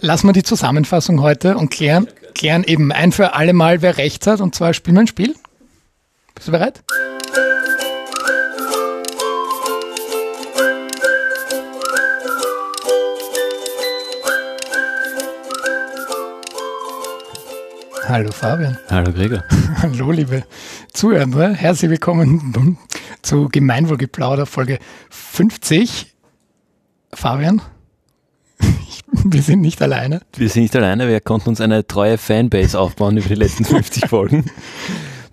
lassen wir die Zusammenfassung heute und klären, klären eben ein für alle Mal, wer rechts hat. Und zwar spielen wir ein Spiel. Bist du bereit? Hallo Fabian. Hallo Gregor. Hallo liebe Zuhörer. Herzlich willkommen zu Gemeinwohlgeplauder Folge 50. Fabian, wir sind nicht alleine. Wir sind nicht alleine, wir konnten uns eine treue Fanbase aufbauen über die letzten 50 Folgen.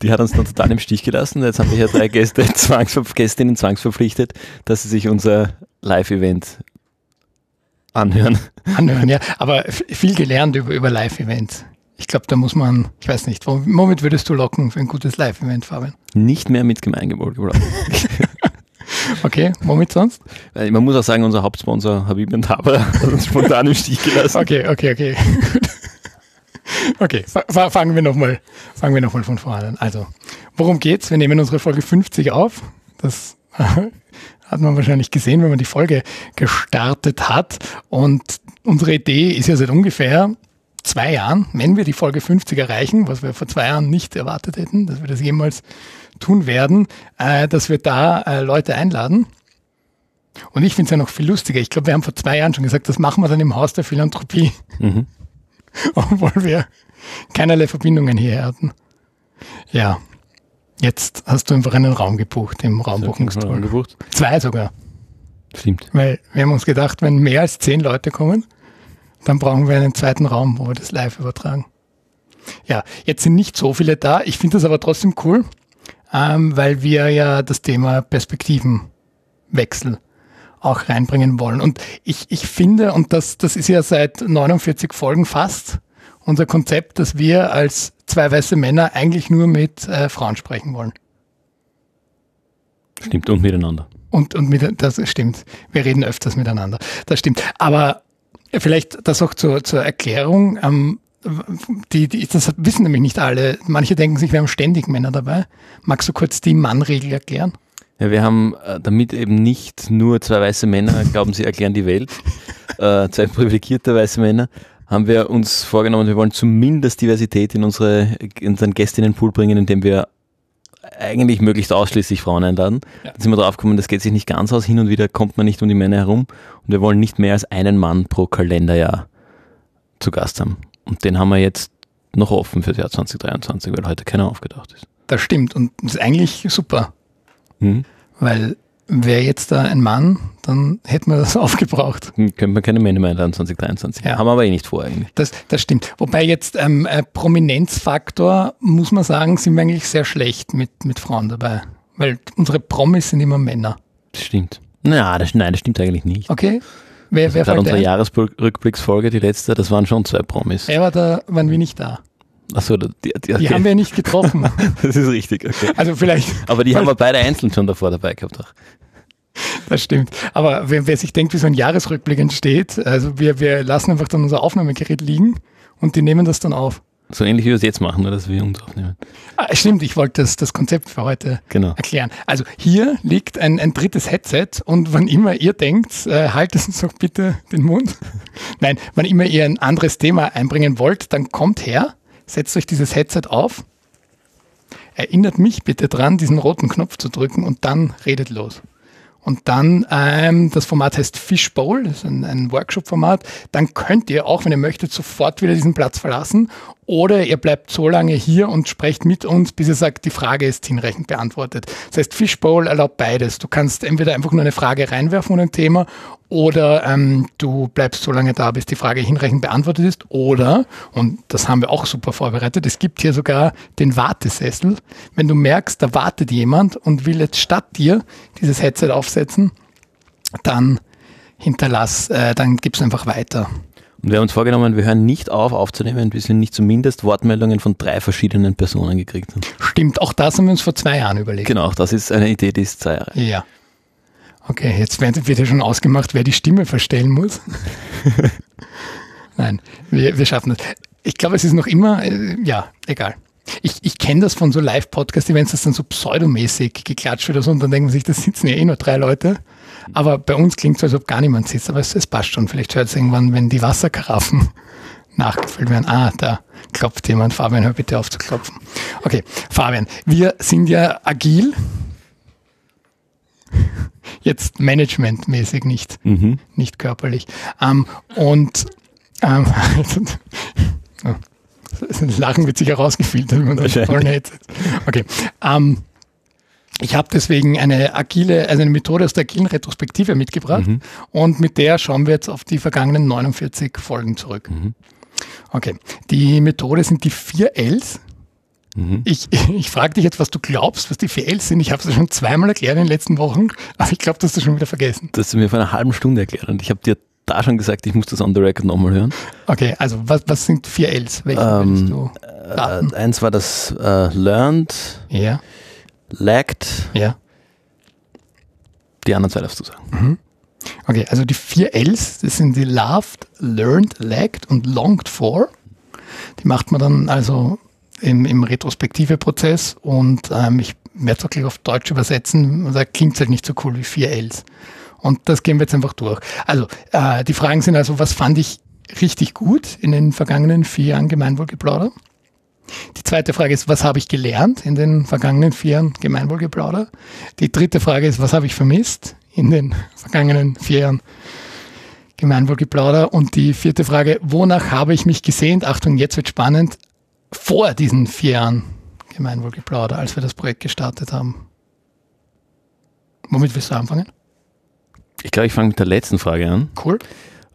Die hat uns dann total im Stich gelassen. Jetzt haben wir hier drei Gäste, Zwangsver Gästinnen zwangsverpflichtet, dass sie sich unser Live-Event anhören. Anhören, ja. Aber viel gelernt über, über Live-Events. Ich glaube, da muss man, ich weiß nicht, womit würdest du locken für ein gutes Live-Event, Fabian? Nicht mehr mit Gemeinwohl gebraucht. Okay, womit sonst? Man muss auch sagen, unser Hauptsponsor Habib und Haber hat uns spontan im Stich gelassen. Okay, okay, okay. okay, fangen wir nochmal noch von vorne an. Also, worum geht's? Wir nehmen unsere Folge 50 auf. Das hat man wahrscheinlich gesehen, wenn man die Folge gestartet hat. Und unsere Idee ist ja seit ungefähr zwei Jahren, wenn wir die Folge 50 erreichen, was wir vor zwei Jahren nicht erwartet hätten, dass wir das jemals tun werden, äh, dass wir da äh, Leute einladen. Und ich finde es ja noch viel lustiger. Ich glaube, wir haben vor zwei Jahren schon gesagt, das machen wir dann im Haus der Philanthropie. Mhm. Obwohl wir keinerlei Verbindungen hierher hatten. Ja, jetzt hast du einfach einen Raum gebucht im Raumbuchungstool. Zwei sogar. Stimmt. Weil wir haben uns gedacht, wenn mehr als zehn Leute kommen, dann brauchen wir einen zweiten Raum, wo wir das live übertragen. Ja, jetzt sind nicht so viele da. Ich finde das aber trotzdem cool, ähm, weil wir ja das Thema Perspektivenwechsel auch reinbringen wollen. Und ich, ich finde, und das, das ist ja seit 49 Folgen fast unser Konzept, dass wir als zwei weiße Männer eigentlich nur mit äh, Frauen sprechen wollen. Stimmt, und miteinander. Und, und mit, das stimmt. Wir reden öfters miteinander. Das stimmt. Aber Vielleicht das auch zur, zur Erklärung. Ähm, die, die, das wissen nämlich nicht alle. Manche denken sich, wir haben ständig Männer dabei. Magst du kurz die Mannregel erklären? Ja, wir haben äh, damit eben nicht nur zwei weiße Männer glauben, sie erklären die Welt, äh, zwei privilegierte weiße Männer, haben wir uns vorgenommen, wir wollen zumindest Diversität in, unsere, in unseren Gästinnenpool bringen, indem wir eigentlich möglichst ausschließlich Frauen einladen. Ja. Dann sind wir drauf gekommen, das geht sich nicht ganz aus. Hin und wieder kommt man nicht um die Männer herum. Und wir wollen nicht mehr als einen Mann pro Kalenderjahr zu Gast haben. Und den haben wir jetzt noch offen für das Jahr 2023, weil heute keiner aufgedacht ist. Das stimmt und das ist eigentlich super. Mhm. Weil wäre jetzt da ein Mann, dann hätten wir das aufgebraucht. Hm, könnte man keine Männer mehr einladen 2023. Ja. Haben wir aber eh nicht vor eigentlich. Das, das stimmt. Wobei jetzt ähm, äh, Prominenzfaktor, muss man sagen, sind wir eigentlich sehr schlecht mit, mit Frauen dabei. Weil unsere Promis sind immer Männer. Das stimmt. Na, das, nein, das stimmt eigentlich nicht. Okay. Wer, wer also unsere Jahresrückblicksfolge, die letzte, das waren schon zwei Promis. Er war da, waren wir nicht da. Achso, die, die, okay. die haben wir nicht getroffen. das ist richtig, okay. Also vielleicht. Aber die haben wir beide einzeln schon davor dabei gehabt. Auch. Das stimmt. Aber wer, wer, sich denkt, wie so ein Jahresrückblick entsteht, also wir, wir lassen einfach dann unser Aufnahmegerät liegen und die nehmen das dann auf. So ähnlich wie wir es jetzt machen, nur dass wir uns aufnehmen. Ah, stimmt, ich wollte das, das Konzept für heute genau. erklären. Also hier liegt ein, ein drittes Headset und wann immer ihr denkt, äh, haltet uns doch bitte den Mund. Nein, wann immer ihr ein anderes Thema einbringen wollt, dann kommt her, setzt euch dieses Headset auf, erinnert mich bitte dran, diesen roten Knopf zu drücken und dann redet los. Und dann, ähm, das Format heißt Fishbowl, das ist ein, ein Workshop-Format. Dann könnt ihr auch, wenn ihr möchtet, sofort wieder diesen Platz verlassen. Oder ihr bleibt so lange hier und sprecht mit uns, bis ihr sagt, die Frage ist hinreichend beantwortet. Das heißt, Fishbowl erlaubt beides. Du kannst entweder einfach nur eine Frage reinwerfen und ein Thema oder ähm, du bleibst so lange da, bis die Frage hinreichend beantwortet ist. Oder, und das haben wir auch super vorbereitet, es gibt hier sogar den Wartesessel. Wenn du merkst, da wartet jemand und will jetzt statt dir dieses Headset aufsetzen, dann hinterlass, äh, dann gib's einfach weiter. Und wir haben uns vorgenommen, wir hören nicht auf aufzunehmen, bis wir nicht zumindest Wortmeldungen von drei verschiedenen Personen gekriegt haben. Stimmt, auch das haben wir uns vor zwei Jahren überlegt. Genau, das ist eine Idee, die ist zwei Jahre. Ja. Okay, jetzt wird, ja schon ausgemacht, wer die Stimme verstellen muss. Nein, wir, wir schaffen das. Ich glaube, es ist noch immer, äh, ja, egal. Ich, ich kenne das von so Live-Podcasts, wenn es dann so pseudomäßig geklatscht wird oder so, und dann denken sich, da sitzen ja eh nur drei Leute. Aber bei uns klingt es, als ob gar niemand sitzt, aber es, es passt schon. Vielleicht hört es irgendwann, wenn die Wasserkaraffen nachgefüllt werden. Ah, da klopft jemand. Fabian, hör bitte auf zu klopfen. Okay, Fabian, wir sind ja agil. Jetzt managementmäßig, nicht, mhm. nicht körperlich. Ähm, und ähm, das Lachen wird sicher rausgefiltert, wenn man das vorne Okay. Ähm, ich habe deswegen eine agile, also eine Methode aus der agilen Retrospektive mitgebracht mhm. und mit der schauen wir jetzt auf die vergangenen 49 Folgen zurück. Mhm. Okay, die Methode sind die vier Ls. Mhm. Ich, ich frage dich jetzt, was du glaubst, was die vier Ls sind. Ich habe es schon zweimal erklärt in den letzten Wochen, aber ich glaube, du hast das schon wieder vergessen. Das hast du mir vor einer halben Stunde erklärt und ich habe dir da schon gesagt, ich muss das on the record nochmal hören. Okay, also was, was sind vier Ls? Welche ähm, du äh, eins war das äh, Learned, ja. Lagged. Ja. Die anderen zwei darfst du sagen. Mhm. Okay, also die vier Ls, das sind die Loved, Learned, Lagged und Longed for. Die macht man dann also im, im retrospektive Prozess und ähm, ich werde es auch gleich auf Deutsch übersetzen, da klingt es halt nicht so cool wie vier Ls. Und das gehen wir jetzt einfach durch. Also äh, die Fragen sind also, was fand ich richtig gut in den vergangenen vier Jahren Gemeinwohlgeplauder? Die zweite Frage ist, was habe ich gelernt in den vergangenen vier Jahren Gemeinwohlgeplauder? Die dritte Frage ist, was habe ich vermisst in den vergangenen vier Jahren Gemeinwohlgeplauder? Und die vierte Frage, wonach habe ich mich gesehnt? Achtung, jetzt wird spannend, vor diesen vier Jahren Gemeinwohlgeplauder, als wir das Projekt gestartet haben. Womit willst du anfangen? Ich glaube, ich fange mit der letzten Frage an. Cool.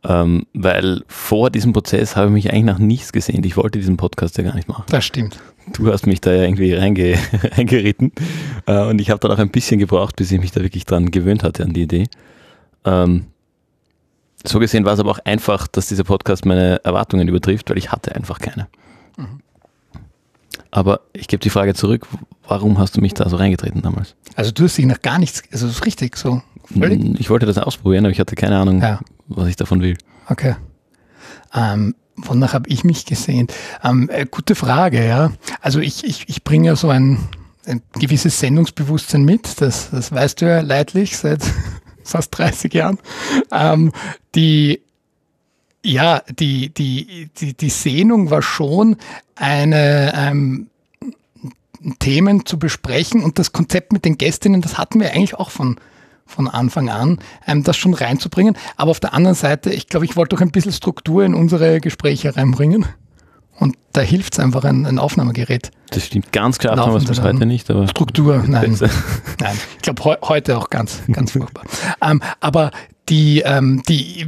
Ähm, weil vor diesem Prozess habe ich mich eigentlich nach nichts gesehen. Ich wollte diesen Podcast ja gar nicht machen. Das stimmt. Du hast mich da ja irgendwie reinge reingeritten äh, und ich habe dann auch ein bisschen gebraucht, bis ich mich da wirklich dran gewöhnt hatte an die Idee. Ähm, so gesehen war es aber auch einfach, dass dieser Podcast meine Erwartungen übertrifft, weil ich hatte einfach keine. Mhm. Aber ich gebe die Frage zurück, warum hast du mich da so reingetreten damals? Also du hast dich nach gar nichts, also das ist richtig so. Völlig? Ich wollte das ausprobieren, aber ich hatte keine Ahnung, ja. Was ich davon will. Okay. Ähm, wonach habe ich mich gesehen? Ähm, äh, gute Frage, ja. Also ich, ich, ich bringe ja so ein, ein gewisses Sendungsbewusstsein mit, das, das weißt du ja leidlich seit fast 30 Jahren. Ähm, die ja, die, die, die, die Sehnung war schon, eine ähm, Themen zu besprechen und das Konzept mit den Gästinnen, das hatten wir eigentlich auch von von Anfang an, ähm, das schon reinzubringen. Aber auf der anderen Seite, ich glaube, ich wollte doch ein bisschen Struktur in unsere Gespräche reinbringen. Und da hilft es einfach ein, ein, Aufnahmegerät. Das stimmt ganz klar, es bis heute nicht. Aber Struktur, nein. nein. Ich glaube he heute auch ganz, ganz furchtbar. Ähm, aber die, ähm, die,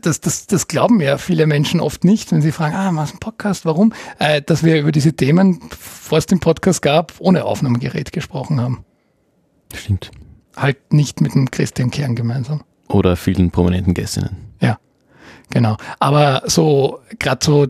das, das, das glauben ja viele Menschen oft nicht, wenn sie fragen, ah, was ein Podcast, warum? Äh, dass wir über diese Themen, bevor es den Podcast gab, ohne Aufnahmegerät gesprochen haben. Stimmt halt nicht mit dem Christian Kern gemeinsam. Oder vielen prominenten Gästinnen. Ja, genau. Aber so, gerade so,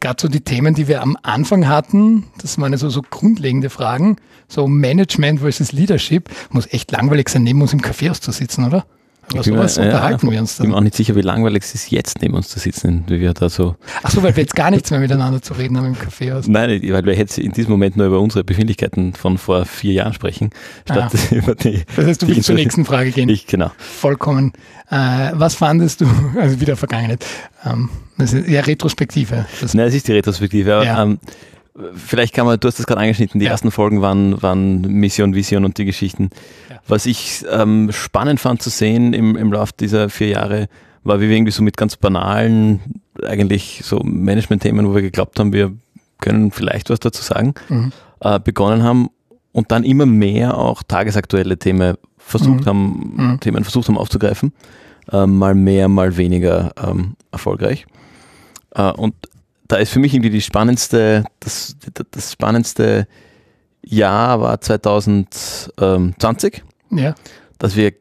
gerade so die Themen, die wir am Anfang hatten, das waren so, so grundlegende Fragen, so Management versus Leadership, muss echt langweilig sein, neben uns im Café auszusitzen, oder? Aber sowas mir, unterhalten ja, wir uns dann. Ich bin mir auch nicht sicher, wie langweilig es ist, jetzt neben uns zu sitzen, wie wir da so. Ach so, weil wir jetzt gar nichts mehr miteinander zu reden haben im Café. Also. Nein, weil wir jetzt in diesem Moment nur über unsere Befindlichkeiten von vor vier Jahren sprechen, statt ah. über die. Das heißt, du willst zur nächsten Frage gehen. Ich, genau. Vollkommen. Äh, was fandest du, also wieder Vergangenheit, ähm, das ist ja Retrospektive. Das Nein, es ist die Retrospektive, aber ja. ähm, vielleicht kann man, du hast das gerade angeschnitten, die ja. ersten Folgen waren, waren Mission, Vision und die Geschichten. Was ich ähm, spannend fand zu sehen im, im Laufe dieser vier Jahre, war, wie wir irgendwie so mit ganz banalen, eigentlich so Management-Themen, wo wir geglaubt haben, wir können vielleicht was dazu sagen, mhm. äh, begonnen haben und dann immer mehr auch tagesaktuelle Themen versucht mhm. haben, mhm. Themen versucht haben aufzugreifen. Äh, mal mehr, mal weniger ähm, erfolgreich. Äh, und da ist für mich irgendwie die spannendste, das, das spannendste Jahr war 2020. Ja. Dass wir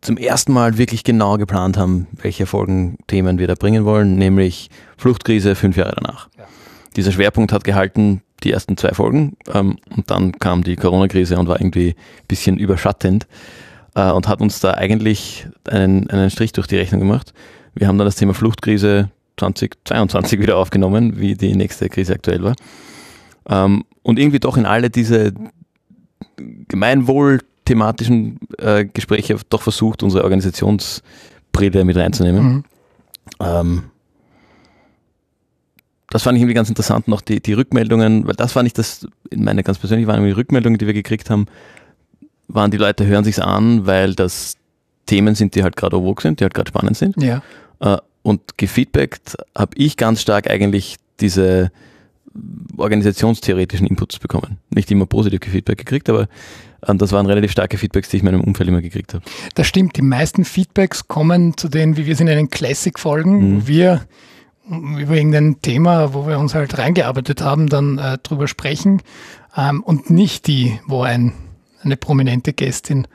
zum ersten Mal wirklich genau geplant haben, welche Folgenthemen wir da bringen wollen, nämlich Fluchtkrise fünf Jahre danach. Ja. Dieser Schwerpunkt hat gehalten, die ersten zwei Folgen, ähm, und dann kam die Corona-Krise und war irgendwie ein bisschen überschattend äh, und hat uns da eigentlich einen, einen Strich durch die Rechnung gemacht. Wir haben dann das Thema Fluchtkrise 2022 wieder aufgenommen, wie die nächste Krise aktuell war. Ähm, und irgendwie doch in alle diese gemeinwohlthematischen äh, Gespräche doch versucht, unsere Organisationsbrille mit reinzunehmen. Mhm. Ähm, das fand ich irgendwie ganz interessant, noch die, die Rückmeldungen, weil das war nicht das, in meiner ganz persönlich waren die Rückmeldungen, die wir gekriegt haben, waren die Leute hören sich's an, weil das Themen sind, die halt gerade vogue sind, die halt gerade spannend sind. Ja. Äh, und gefeedbackt habe ich ganz stark eigentlich diese organisationstheoretischen Inputs bekommen. Nicht immer positiv Feedback gekriegt, aber das waren relativ starke Feedbacks, die ich in meinem Umfeld immer gekriegt habe. Das stimmt, die meisten Feedbacks kommen zu denen, wie wir sind in den Classic-Folgen, mhm. wo wir über irgendein Thema, wo wir uns halt reingearbeitet haben, dann äh, drüber sprechen ähm, und nicht die, wo ein, eine prominente Gästin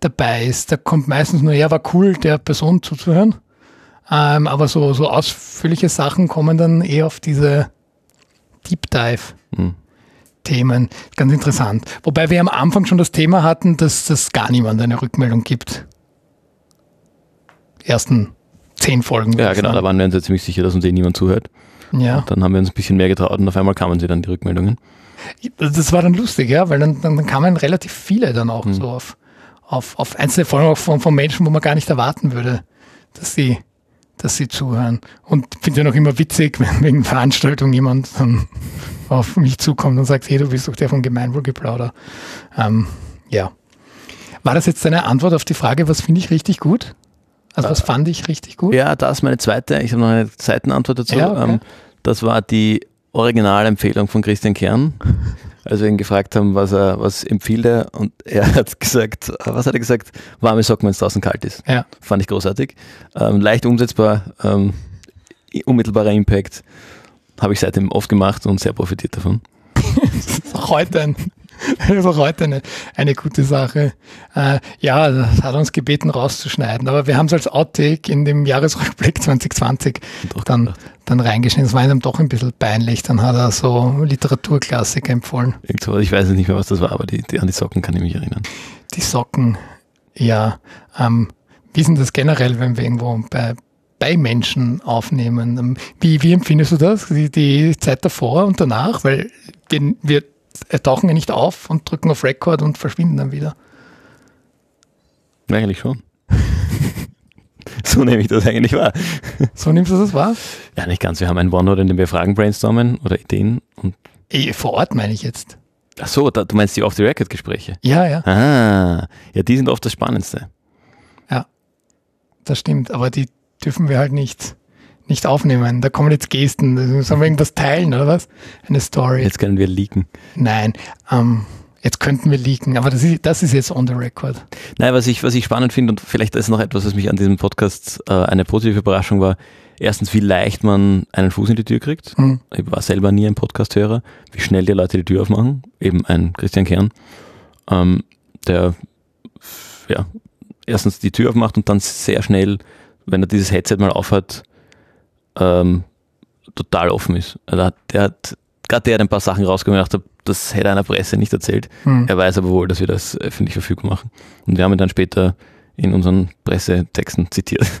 dabei ist. Da kommt meistens nur, ja, war cool, der Person zuzuhören. Ähm, aber so, so ausführliche Sachen kommen dann eher auf diese Deep Dive. Mhm. Themen. Ganz interessant. Wobei wir am Anfang schon das Thema hatten, dass das gar niemand eine Rückmeldung gibt. Ersten zehn Folgen. Ja, genau, da waren wir uns ja ziemlich sicher, dass uns eh niemand zuhört. Ja. Und dann haben wir uns ein bisschen mehr getraut und auf einmal kamen sie dann die Rückmeldungen. Das war dann lustig, ja, weil dann, dann, dann kamen relativ viele dann auch mhm. so auf, auf, auf einzelne Folgen auch von, von Menschen, wo man gar nicht erwarten würde, dass sie, dass sie zuhören. Und finde ich noch immer witzig, wenn wegen Veranstaltung jemand dann auf mich zukommt und sagt, hey, du bist doch der von Gemeinwohlgeplauder. Ähm, ja. War das jetzt deine Antwort auf die Frage, was finde ich richtig gut? Also was äh, fand ich richtig gut? Ja, das ist meine zweite, ich habe noch eine Seitenantwort dazu. Ja, okay. Ähm, das war die Originalempfehlung von Christian Kern. Als wir ihn gefragt haben, was er, was empfiehlt er, und er hat gesagt, was hat er gesagt? Warme Socken, wenn es draußen kalt ist. Ja. Fand ich großartig. Ähm, leicht umsetzbar, ähm, unmittelbarer Impact. Habe ich seitdem oft gemacht und sehr profitiert davon. heute ein also heute eine, eine gute Sache. Äh, ja, das hat uns gebeten rauszuschneiden, aber wir haben es als Outtake in dem Jahresrückblick 2020 dann, dann reingeschnitten. Es war ihm doch ein bisschen peinlich. Dann hat er so Literaturklassiker empfohlen. Irgendwo, ich weiß nicht mehr, was das war, aber die, die, an die Socken kann ich mich erinnern. Die Socken, ja. Ähm, wie ist denn das generell, wenn wir irgendwo bei, bei Menschen aufnehmen? Ähm, wie, wie empfindest du das, die, die Zeit davor und danach? Weil wir, wir tauchen ja nicht auf und drücken auf Record und verschwinden dann wieder. Eigentlich schon. so nehme ich das eigentlich wahr. So nimmst du das wahr? Ja, nicht ganz. Wir haben einen OneNote, in dem wir Fragen brainstormen oder Ideen. Und vor Ort meine ich jetzt. Ach so, da, du meinst die Off-the-Record-Gespräche? Ja, ja. Ah, ja, die sind oft das Spannendste. Ja, das stimmt. Aber die dürfen wir halt nicht nicht aufnehmen. Da kommen jetzt Gesten. Sollen wir irgendwas teilen oder was? Eine Story. Jetzt können wir leaken. Nein, ähm, jetzt könnten wir leaken, aber das ist, das ist jetzt on the record. Nein, was ich, was ich spannend finde und vielleicht ist noch etwas, was mich an diesem Podcast äh, eine positive Überraschung war. Erstens, wie leicht man einen Fuß in die Tür kriegt. Mhm. Ich war selber nie ein Podcast-Hörer. Wie schnell die Leute die Tür aufmachen. Eben ein Christian Kern, ähm, der ja, erstens die Tür aufmacht und dann sehr schnell, wenn er dieses Headset mal aufhat, ähm, total offen ist. Also der hat, gerade der hat ein paar Sachen rausgemacht, das hätte einer Presse nicht erzählt. Hm. Er weiß aber wohl, dass wir das öffentlich verfügbar machen. Und wir haben ihn dann später in unseren Pressetexten zitiert.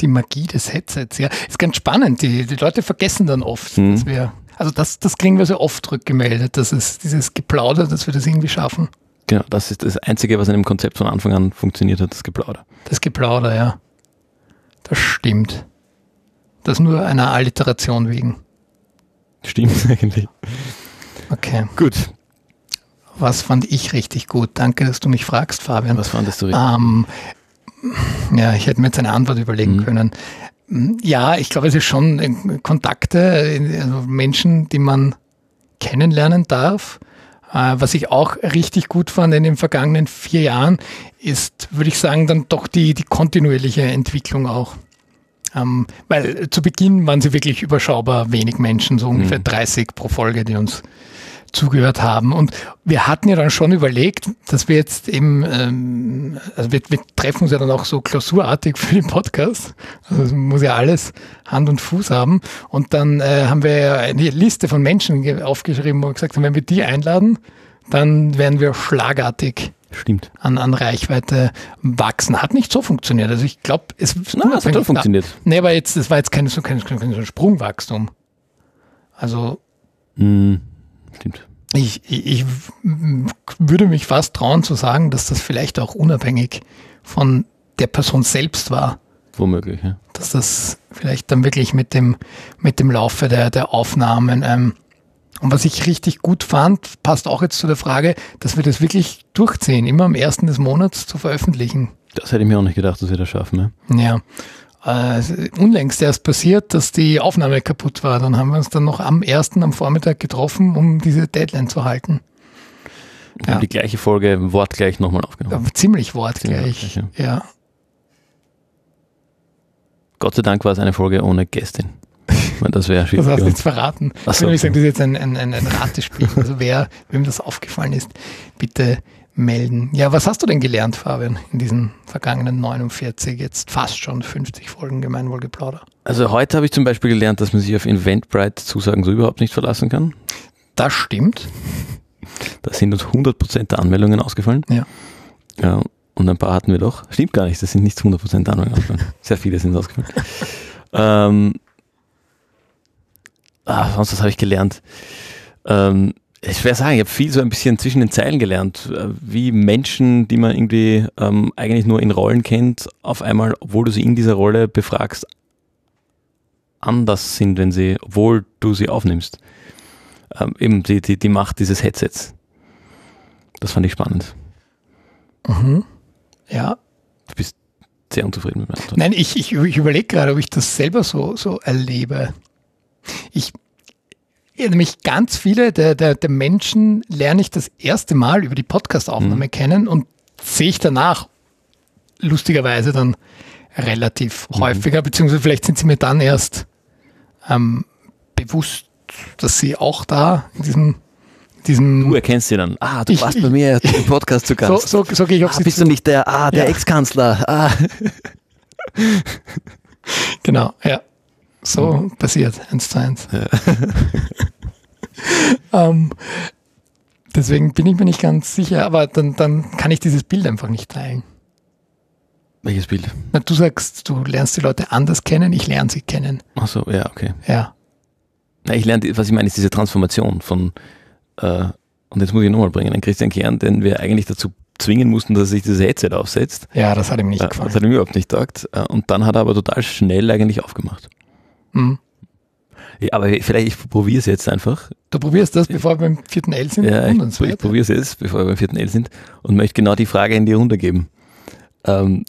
Die Magie des Headsets, ja. Ist ganz spannend. Die, die Leute vergessen dann oft, hm. dass wir, also das, das kriegen wir so oft rückgemeldet, dass es dieses Geplauder, dass wir das irgendwie schaffen. Genau, das ist das Einzige, was in dem Konzept von Anfang an funktioniert hat, das Geplauder. Das Geplauder, ja. Das stimmt. Das nur einer Alliteration wegen. Stimmt eigentlich. Okay. Gut. Was fand ich richtig gut? Danke, dass du mich fragst, Fabian. Was fandest du richtig? Ähm, ja, ich hätte mir jetzt eine Antwort überlegen mhm. können. Ja, ich glaube, es ist schon Kontakte, also Menschen, die man kennenlernen darf äh, was ich auch richtig gut fand in den vergangenen vier Jahren, ist, würde ich sagen, dann doch die, die kontinuierliche Entwicklung auch. Ähm, weil zu Beginn waren sie wirklich überschaubar wenig Menschen, so ungefähr mhm. 30 pro Folge, die uns zugehört haben. Und wir hatten ja dann schon überlegt, dass wir jetzt eben, ähm, also wir, wir treffen uns ja dann auch so klausurartig für den Podcast. Also es muss ja alles Hand und Fuß haben. Und dann äh, haben wir ja eine Liste von Menschen aufgeschrieben, wo wir gesagt haben, wenn wir die einladen, dann werden wir schlagartig Stimmt. An, an Reichweite wachsen. Hat nicht so funktioniert. Also ich glaube, es, Na, es hat doch funktioniert. Nee, aber jetzt, das war jetzt kein, so, kein, kein, kein Sprungwachstum. Also. Mm, stimmt. Ich, ich, ich würde mich fast trauen zu sagen, dass das vielleicht auch unabhängig von der Person selbst war. Womöglich, ja. Dass das vielleicht dann wirklich mit dem, mit dem Laufe der, der Aufnahmen ähm, und was ich richtig gut fand, passt auch jetzt zu der Frage, dass wir das wirklich durchziehen, immer am ersten des Monats zu veröffentlichen. Das hätte ich mir auch nicht gedacht, dass wir das schaffen. Ja. ja. Äh, unlängst erst passiert, dass die Aufnahme kaputt war. Dann haben wir uns dann noch am ersten am Vormittag getroffen, um diese Deadline zu halten. Wir ja. haben die gleiche Folge wortgleich nochmal aufgenommen. Ja, ziemlich wortgleich. Ziemlich wortgleich ja. ja. Gott sei Dank war es eine Folge ohne Gästin. Das wäre Das hast du jetzt verraten. Ach so. Ich sagen, das ist jetzt ein, ein, ein, ein Ratespiel. Also wer, wem das aufgefallen ist, bitte melden. Ja, was hast du denn gelernt, Fabian, in diesen vergangenen 49, jetzt fast schon 50 Folgen Gemeinwohlgeplauder? Also heute habe ich zum Beispiel gelernt, dass man sich auf Eventbrite-Zusagen so überhaupt nicht verlassen kann. Das stimmt. Da sind uns 100% der Anmeldungen ausgefallen. Ja. ja. Und ein paar hatten wir doch. Stimmt gar nicht, das sind nicht 100% der Anmeldungen ausgefallen. Sehr viele sind ausgefallen. ähm, ah, sonst was habe ich gelernt? Ähm, ich werde sagen, ich habe viel so ein bisschen zwischen den Zeilen gelernt, äh, wie Menschen, die man irgendwie ähm, eigentlich nur in Rollen kennt, auf einmal, obwohl du sie in dieser Rolle befragst, anders sind, wenn sie, obwohl du sie aufnimmst. Ähm, eben die, die, die Macht dieses Headsets. Das fand ich spannend. Mhm. Ja. Du bist sehr unzufrieden mit meiner Antwort. Nein, ich, ich, ich überlege gerade, ob ich das selber so, so erlebe. Ich, nämlich ganz viele der, der, der Menschen lerne ich das erste Mal über die Podcast-Aufnahme mhm. kennen und sehe ich danach lustigerweise dann relativ mhm. häufiger, beziehungsweise vielleicht sind sie mir dann erst ähm, bewusst, dass sie auch da in diesem diesem. Du erkennst sie dann. Ah, du ich, warst bei mir im Podcast zu Gast. So, so, so gehe ich auf ah, sie Bist zu. du nicht der, ah, der ja. Ex-Kanzler? Ah. genau, ja. So mhm. passiert, eins zu eins. Ja. ähm, deswegen bin ich mir nicht ganz sicher, aber dann, dann kann ich dieses Bild einfach nicht teilen. Welches Bild? Na, du sagst, du lernst die Leute anders kennen, ich lerne sie kennen. Ach so, ja, okay. Ja. Na, ich lerne, was ich meine, ist diese Transformation von, äh, und jetzt muss ich nochmal bringen, einen Christian Kern, den wir eigentlich dazu zwingen mussten, dass er sich dieses Headset aufsetzt. Ja, das hat ihm nicht äh, gefallen. Das hat ihm überhaupt nicht taugt. Äh, und dann hat er aber total schnell eigentlich aufgemacht. Mhm. Ja, aber vielleicht, ich probiere es jetzt einfach. Du probierst das, bevor wir beim vierten L sind? Ja, ich, ich probiere es jetzt, bevor wir beim vierten L sind und möchte genau die Frage in die Runde geben. Ähm,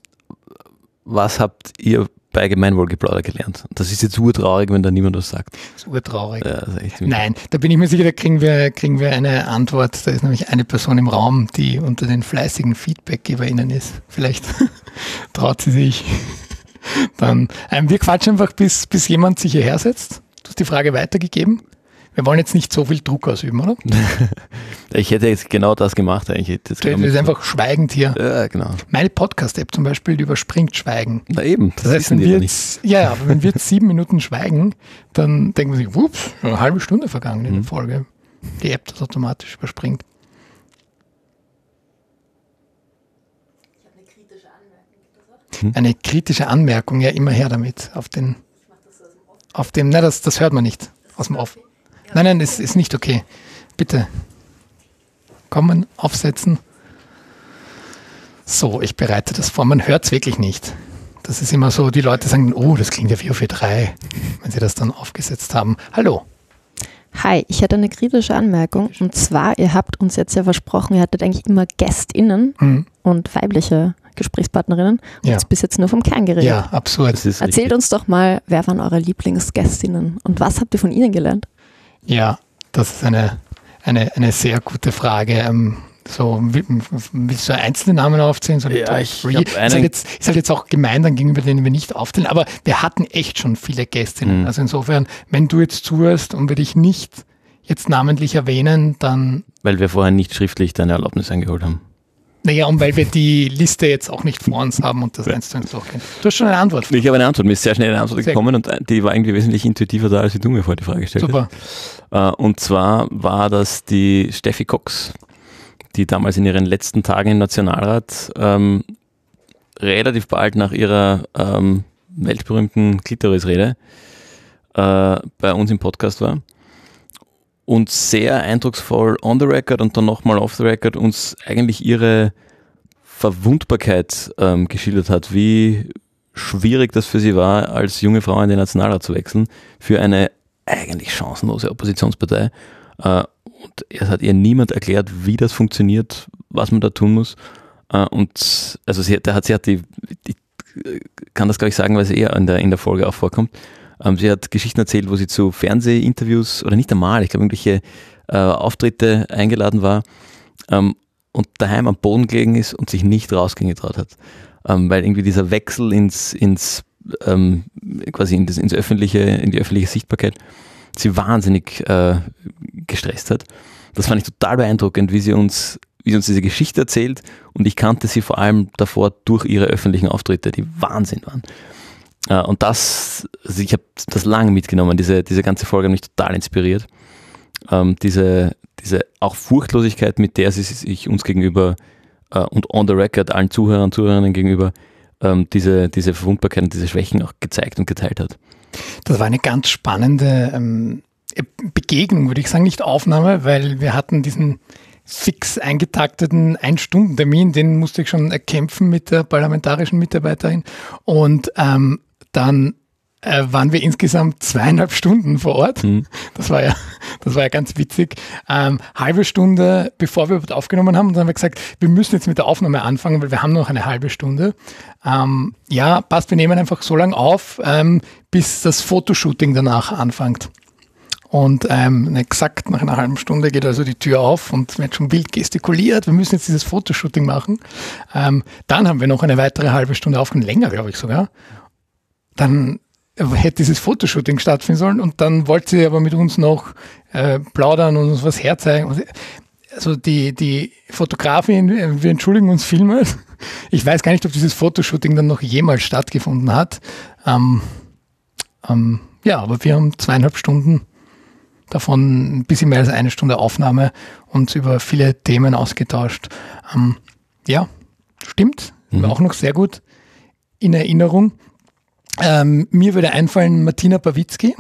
was habt ihr bei Gemeinwohlgeplauder gelernt? Das ist jetzt urtraurig, wenn da niemand was sagt. Das ist urtraurig. Ja, das ist Nein, da bin ich mir sicher, da kriegen wir, kriegen wir eine Antwort. Da ist nämlich eine Person im Raum, die unter den fleißigen FeedbackgeberInnen ist. Vielleicht traut sie sich dann, ähm, wir quatschen einfach, bis, bis jemand sich hierher setzt. Du hast die Frage weitergegeben. Wir wollen jetzt nicht so viel Druck ausüben, oder? ich hätte jetzt genau das gemacht eigentlich. Das ist einfach schweigend hier. Ja, genau. Meine Podcast-App zum Beispiel, überspringt Schweigen. Na eben, das, das heißt, wenn wir jetzt, ja, ja, aber wenn wir jetzt sieben Minuten schweigen, dann denken wir sich, wups, eine halbe Stunde vergangen in der mhm. Folge. Die App das automatisch überspringt. Eine kritische Anmerkung, ja, immer her damit. Auf den, auf dem, na, das, das hört man nicht. Aus dem Off. Nein, nein, es ist nicht okay. Bitte. Kommen, aufsetzen. So, ich bereite das vor. Man hört es wirklich nicht. Das ist immer so, die Leute sagen, oh, das klingt ja wie auf 3, wenn sie das dann aufgesetzt haben. Hallo. Hi, ich hätte eine kritische Anmerkung. Und zwar, ihr habt uns jetzt ja versprochen, ihr hattet eigentlich immer GästInnen mhm. und weibliche Gesprächspartnerinnen und ja. bis jetzt nur vom Kern geredet. Ja, absurd. Erzählt richtig. uns doch mal, wer waren eure Lieblingsgästinnen und was habt ihr von ihnen gelernt? Ja, das ist eine, eine, eine sehr gute Frage. Ähm, so, willst du einzelne Namen aufzählen? So ja, ich? Ist, halt jetzt, ist halt jetzt auch gemein dann gegenüber denen wir nicht aufzählen, aber wir hatten echt schon viele Gästinnen. Mhm. Also insofern, wenn du jetzt zuhörst und wir dich nicht jetzt namentlich erwähnen, dann. Weil wir vorher nicht schriftlich deine Erlaubnis eingeholt haben. Naja, und weil wir die Liste jetzt auch nicht vor uns haben und das eins zu eins durchgehen. Du hast schon eine Antwort. Ich habe eine Antwort. Mir ist sehr schnell eine Antwort sehr gekommen gut. und die war irgendwie wesentlich intuitiver da, als du mir vorher die Frage gestellt Super. hast. Äh, und zwar war das die Steffi Cox, die damals in ihren letzten Tagen im Nationalrat ähm, relativ bald nach ihrer ähm, weltberühmten Klitoris-Rede äh, bei uns im Podcast war und sehr eindrucksvoll on the record und dann nochmal off the record uns eigentlich ihre Verwundbarkeit ähm, geschildert hat, wie schwierig das für sie war, als junge Frau in den Nationalrat zu wechseln, für eine eigentlich chancenlose Oppositionspartei. Äh, und es hat ihr niemand erklärt, wie das funktioniert, was man da tun muss. Äh, und also sie, der hat, sie hat die, die kann das gar nicht sagen, weil sie eher in der, in der Folge auch vorkommt. Ähm, sie hat Geschichten erzählt, wo sie zu Fernsehinterviews oder nicht einmal, ich glaube, irgendwelche äh, Auftritte eingeladen war ähm, und daheim am Boden gelegen ist und sich nicht rausgehen getraut hat. Ähm, weil irgendwie dieser Wechsel ins, ins ähm, quasi in das, ins öffentliche, in die öffentliche Sichtbarkeit sie wahnsinnig äh, gestresst hat. Das fand ich total beeindruckend, wie sie uns wie sie uns diese Geschichte erzählt und ich kannte sie vor allem davor durch ihre öffentlichen Auftritte, die Wahnsinn waren. Äh, und das, also ich habe das lange mitgenommen, diese, diese ganze Folge hat mich total inspiriert. Ähm, diese, diese auch Furchtlosigkeit, mit der sie sich uns gegenüber äh, und on the record allen Zuhörern und Zuhörerinnen gegenüber ähm, diese, diese Verwundbarkeit und diese Schwächen auch gezeigt und geteilt hat. Das war eine ganz spannende ähm, Begegnung, würde ich sagen, nicht Aufnahme, weil wir hatten diesen fix eingetakteten Ein-Stunden-Termin, den musste ich schon erkämpfen mit der parlamentarischen Mitarbeiterin. Und ähm, dann äh, waren wir insgesamt zweieinhalb Stunden vor Ort. Mhm. Das war ja, das war ja ganz witzig. Ähm, halbe Stunde, bevor wir aufgenommen haben, dann haben wir gesagt, wir müssen jetzt mit der Aufnahme anfangen, weil wir haben noch eine halbe Stunde. Ähm, ja, passt, wir nehmen einfach so lange auf, ähm, bis das Fotoshooting danach anfängt. Und ähm, exakt nach einer halben Stunde geht also die Tür auf und wird schon wild gestikuliert. Wir müssen jetzt dieses Fotoshooting machen. Ähm, dann haben wir noch eine weitere halbe Stunde aufgenommen, länger glaube ich sogar. Dann hätte dieses Fotoshooting stattfinden sollen und dann wollte sie aber mit uns noch äh, plaudern und uns was herzeigen. Also die, die Fotografin, äh, wir entschuldigen uns vielmals. Ich weiß gar nicht, ob dieses Fotoshooting dann noch jemals stattgefunden hat. Ähm, ähm, ja, aber wir haben zweieinhalb Stunden davon ein bisschen mehr als eine Stunde Aufnahme uns über viele Themen ausgetauscht. Ähm, ja, stimmt. Mhm. War auch noch sehr gut in Erinnerung. Ähm, mir würde einfallen Martina Pawitzki.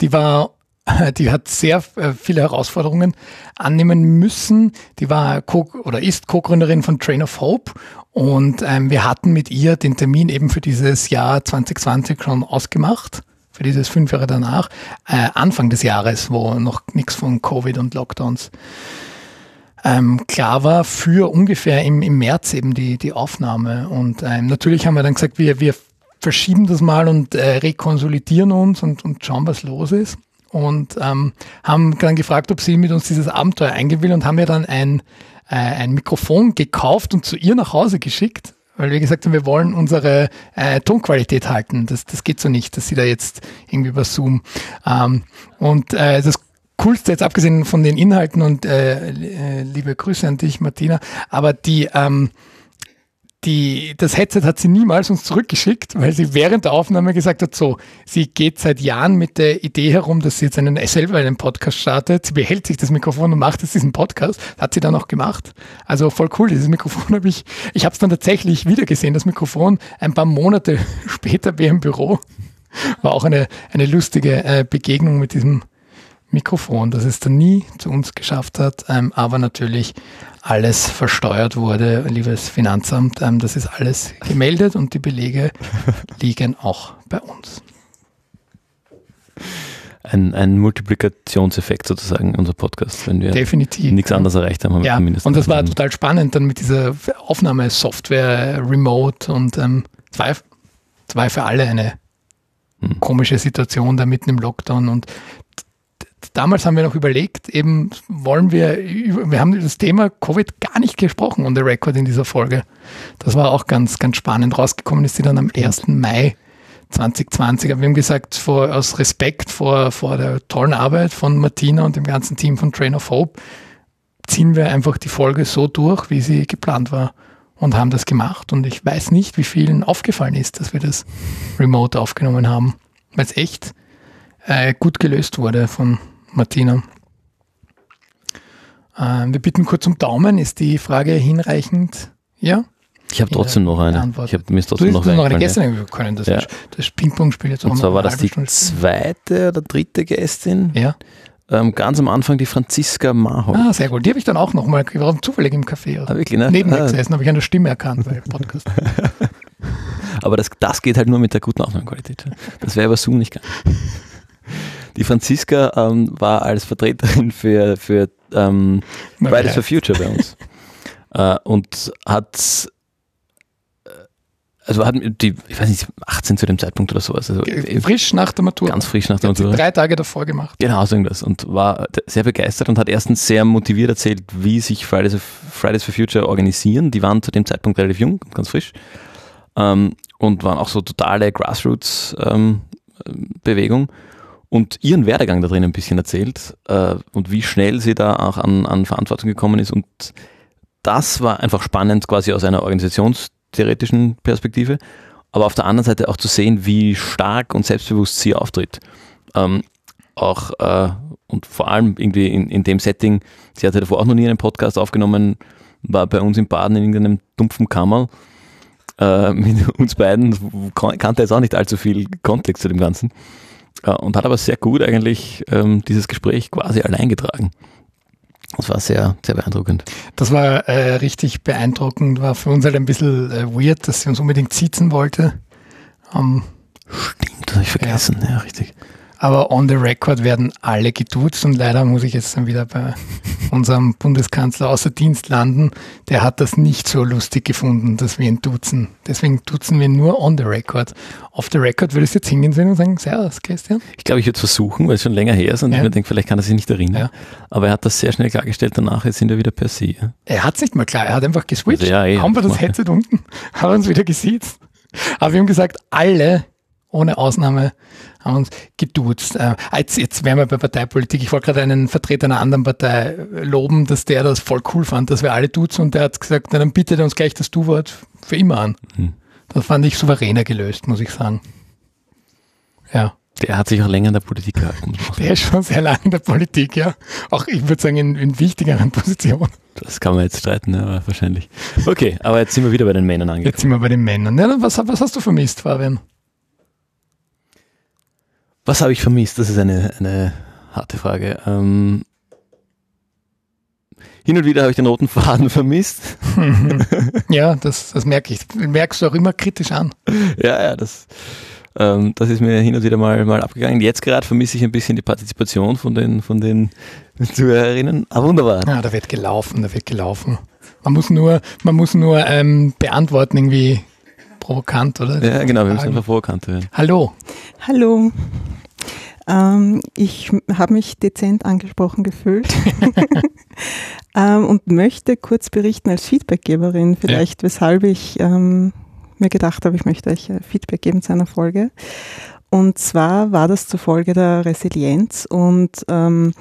Die war, die hat sehr äh, viele Herausforderungen annehmen müssen. Die war Co oder ist Co-Gründerin von Train of Hope und ähm, wir hatten mit ihr den Termin eben für dieses Jahr 2020 schon ausgemacht für dieses fünf Jahre danach, äh, Anfang des Jahres, wo noch nichts von Covid und Lockdowns ähm, klar war, für ungefähr im, im März eben die, die Aufnahme. Und ähm, natürlich haben wir dann gesagt, wir, wir verschieben das mal und äh, rekonsolidieren uns und, und schauen, was los ist. Und ähm, haben dann gefragt, ob sie mit uns dieses Abenteuer eingehen will und haben ja dann ein, äh, ein Mikrofon gekauft und zu ihr nach Hause geschickt weil wir gesagt haben, wir wollen unsere äh, Tonqualität halten. Das, das geht so nicht, dass sie da jetzt irgendwie über Zoom. Ähm, und äh, das Coolste jetzt abgesehen von den Inhalten und äh, äh liebe Grüße an dich, Martina, aber die ähm, die, das Headset hat sie niemals uns zurückgeschickt, weil sie während der Aufnahme gesagt hat, so, sie geht seit Jahren mit der Idee herum, dass sie jetzt einen, selber einen Podcast startet. Sie behält sich das Mikrofon und macht jetzt diesen Podcast. Hat sie dann auch gemacht. Also voll cool, dieses Mikrofon habe ich, ich habe es dann tatsächlich wieder gesehen, das Mikrofon, ein paar Monate später bei im Büro. War auch eine, eine lustige äh, Begegnung mit diesem Mikrofon, das es dann nie zu uns geschafft hat, ähm, aber natürlich alles versteuert wurde, liebes Finanzamt. Ähm, das ist alles gemeldet und die Belege liegen auch bei uns. Ein, ein Multiplikationseffekt sozusagen, unser Podcast, wenn wir Definitiv, nichts anderes erreicht haben. haben ja, und das war total spannend dann mit dieser Aufnahmesoftware Remote und ähm, es, war, es war für alle eine hm. komische Situation da mitten im Lockdown und damals haben wir noch überlegt, eben wollen wir, wir haben das Thema Covid gar nicht gesprochen on the record in dieser Folge. Das war auch ganz, ganz spannend. Rausgekommen ist sie dann am 1. Mai 2020. Aber wir haben gesagt, vor, aus Respekt vor, vor der tollen Arbeit von Martina und dem ganzen Team von Train of Hope ziehen wir einfach die Folge so durch, wie sie geplant war und haben das gemacht. Und ich weiß nicht, wie vielen aufgefallen ist, dass wir das remote aufgenommen haben, weil es echt äh, gut gelöst wurde von Martina. Ähm, wir bitten kurz um Daumen. Ist die Frage hinreichend? Ja? Ich habe trotzdem noch eine. Ich habe mir trotzdem noch, noch eine Gästin ja. können. Das, ja. das Ping-Pong-Spiel jetzt auch Und zwar war das die Stunde zweite oder dritte Gästin. Ja. Ähm, ganz am Anfang die Franziska Mahol. Ah, sehr gut. Die habe ich dann auch noch mal, ich war zufällig im Café. Also ah, wirklich, ne? Neben mir ah. gesessen, habe ich eine Stimme erkannt bei Podcast. aber das, das geht halt nur mit der guten Aufnahmequalität. Das wäre über Zoom nicht gegangen. Die Franziska ähm, war als Vertreterin für, für ähm, Fridays for Future bei uns äh, und hat also hat die, ich weiß nicht, 18 zu dem Zeitpunkt oder sowas. Also frisch nach der Matura. Ganz frisch nach der Matura. Drei Tage davor gemacht. Genau, so irgendwas. Und war sehr begeistert und hat erstens sehr motiviert erzählt, wie sich Fridays, Fridays for Future organisieren. Die waren zu dem Zeitpunkt relativ jung, ganz frisch. Ähm, und waren auch so totale Grassroots-Bewegung. Ähm, und ihren Werdegang da drin ein bisschen erzählt äh, und wie schnell sie da auch an, an Verantwortung gekommen ist. Und das war einfach spannend, quasi aus einer Organisations- theoretischen Perspektive, aber auf der anderen Seite auch zu sehen, wie stark und selbstbewusst sie auftritt. Ähm, auch äh, und vor allem irgendwie in, in dem Setting, sie hatte davor auch noch nie einen Podcast aufgenommen, war bei uns im Baden in irgendeinem dumpfen Kammer äh, mit uns beiden, kannte jetzt auch nicht allzu viel Kontext zu dem Ganzen und hat aber sehr gut eigentlich ähm, dieses Gespräch quasi allein getragen. Das war sehr, sehr beeindruckend. Das war äh, richtig beeindruckend, war für uns halt ein bisschen äh, weird, dass sie uns unbedingt sitzen wollte. Um, Stimmt, das habe ich vergessen, ja. ja, richtig. Aber on the record werden alle geduzt und leider muss ich jetzt dann wieder bei unserem Bundeskanzler außer Dienst landen. Der hat das nicht so lustig gefunden, dass wir ihn duzen. Deswegen duzen wir nur on the record. Off the record würdest du jetzt hingehen sehen und sagen, Servus, Christian? Ich glaube, ich würde es versuchen, weil es schon länger her ist und ja. ich mir denke, vielleicht kann er sich nicht erinnern. Ja. Aber er hat das sehr schnell klargestellt, danach jetzt sind wir wieder per se. Er hat es nicht mal klar, er hat einfach geswitcht. Also ja, eh, Haben wir das Headset unten, haben uns wieder gesiezt. Aber wir haben gesagt, alle ohne Ausnahme uns geduzt. Äh, jetzt, jetzt wären wir bei Parteipolitik. Ich wollte gerade einen Vertreter einer anderen Partei loben, dass der das voll cool fand, dass wir alle duzen und der hat gesagt, na, dann bietet er uns gleich das Du-Wort für immer an. Mhm. Das fand ich souveräner gelöst, muss ich sagen. Ja. Der hat sich auch länger in der Politik gehalten. Der ist schon sehr lange in der Politik, ja. Auch ich würde sagen in, in wichtigeren Positionen. Das kann man jetzt streiten, ja, wahrscheinlich. Okay, aber jetzt sind wir wieder bei den Männern angekommen. Jetzt sind wir bei den Männern. Ja, was, was hast du vermisst, Fabian? Was habe ich vermisst? Das ist eine, eine harte Frage. Ähm, hin und wieder habe ich den roten Faden vermisst. ja, das, das merke ich. Merkst du auch immer kritisch an. Ja, ja, das, ähm, das ist mir hin und wieder mal, mal abgegangen. Jetzt gerade vermisse ich ein bisschen die Partizipation von den, von den Zuhörerinnen. Ah, wunderbar. Ja, da wird gelaufen, da wird gelaufen. Man muss nur, man muss nur ähm, beantworten, irgendwie provokant, oder? Ja, genau, wir müssen einfach provokant werden. Hallo. Hallo. Ähm, ich habe mich dezent angesprochen gefühlt ähm, und möchte kurz berichten als Feedbackgeberin, vielleicht ja. weshalb ich ähm, mir gedacht habe, ich möchte euch äh, Feedback geben zu einer Folge. Und zwar war das zur Folge der Resilienz und ähm,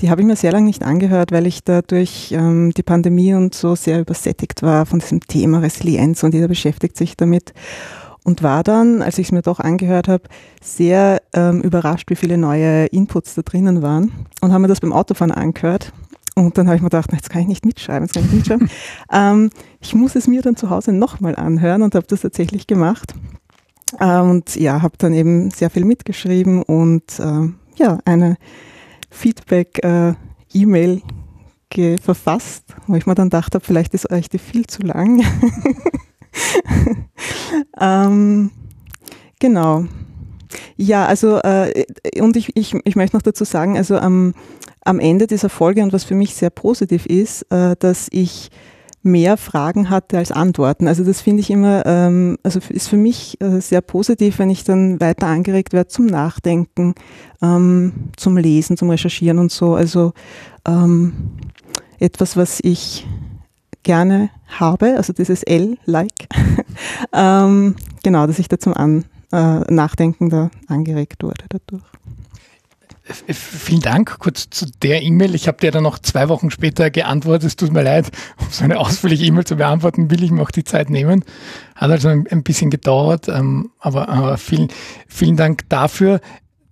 die habe ich mir sehr lange nicht angehört, weil ich da durch ähm, die Pandemie und so sehr übersättigt war von diesem Thema Resilienz und jeder beschäftigt sich damit und war dann, als ich es mir doch angehört habe, sehr ähm, überrascht, wie viele neue Inputs da drinnen waren und habe mir das beim Autofahren angehört. Und dann habe ich mir gedacht, jetzt kann ich nicht mitschreiben, jetzt kann ich nicht mitschreiben. ähm, ich muss es mir dann zu Hause nochmal anhören und habe das tatsächlich gemacht. Ähm, und ja, habe dann eben sehr viel mitgeschrieben und äh, ja, eine Feedback-E-Mail äh, verfasst, wo ich mir dann gedacht habe, vielleicht ist euch die viel zu lang. ähm, genau. Ja, also äh, und ich, ich, ich möchte noch dazu sagen, also am, am Ende dieser Folge und was für mich sehr positiv ist, äh, dass ich mehr Fragen hatte als Antworten. Also das finde ich immer, ähm, also ist für mich äh, sehr positiv, wenn ich dann weiter angeregt werde zum Nachdenken, ähm, zum Lesen, zum Recherchieren und so. Also ähm, etwas, was ich gerne habe, also dieses L-like, ähm, genau, dass ich da zum An äh, Nachdenken da angeregt wurde dadurch. Vielen Dank. Kurz zu der E-Mail. Ich habe dir dann noch zwei Wochen später geantwortet. Es tut mir leid, um so eine ausführliche E-Mail zu beantworten, will ich mir auch die Zeit nehmen. Hat also ein, bisschen gedauert, ähm, aber, aber vielen, vielen Dank dafür.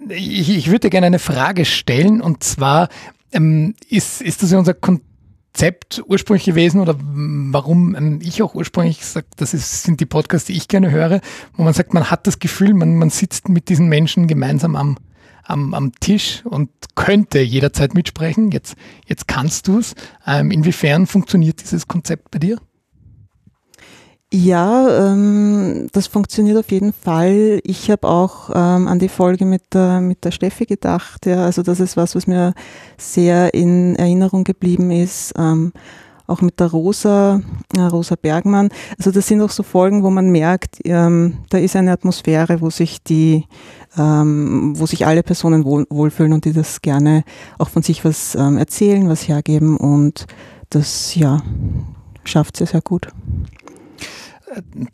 Ich, ich würde gerne eine Frage stellen und zwar ähm, ist, ist das unser Konzept Konzept ursprünglich gewesen oder warum ähm, ich auch ursprünglich sage, das ist, sind die Podcasts, die ich gerne höre, wo man sagt, man hat das Gefühl, man, man sitzt mit diesen Menschen gemeinsam am, am, am Tisch und könnte jederzeit mitsprechen. Jetzt, jetzt kannst du es. Ähm, inwiefern funktioniert dieses Konzept bei dir? Ja, ähm, das funktioniert auf jeden Fall. Ich habe auch ähm, an die Folge mit der, mit der Steffi gedacht. Ja, also das ist was, was mir sehr in Erinnerung geblieben ist. Ähm, auch mit der Rosa, äh, Rosa Bergmann. Also das sind auch so Folgen, wo man merkt, ähm, da ist eine Atmosphäre, wo sich die, ähm, wo sich alle Personen wohl, wohlfühlen und die das gerne auch von sich was ähm, erzählen, was hergeben und das ja schafft sie sehr gut.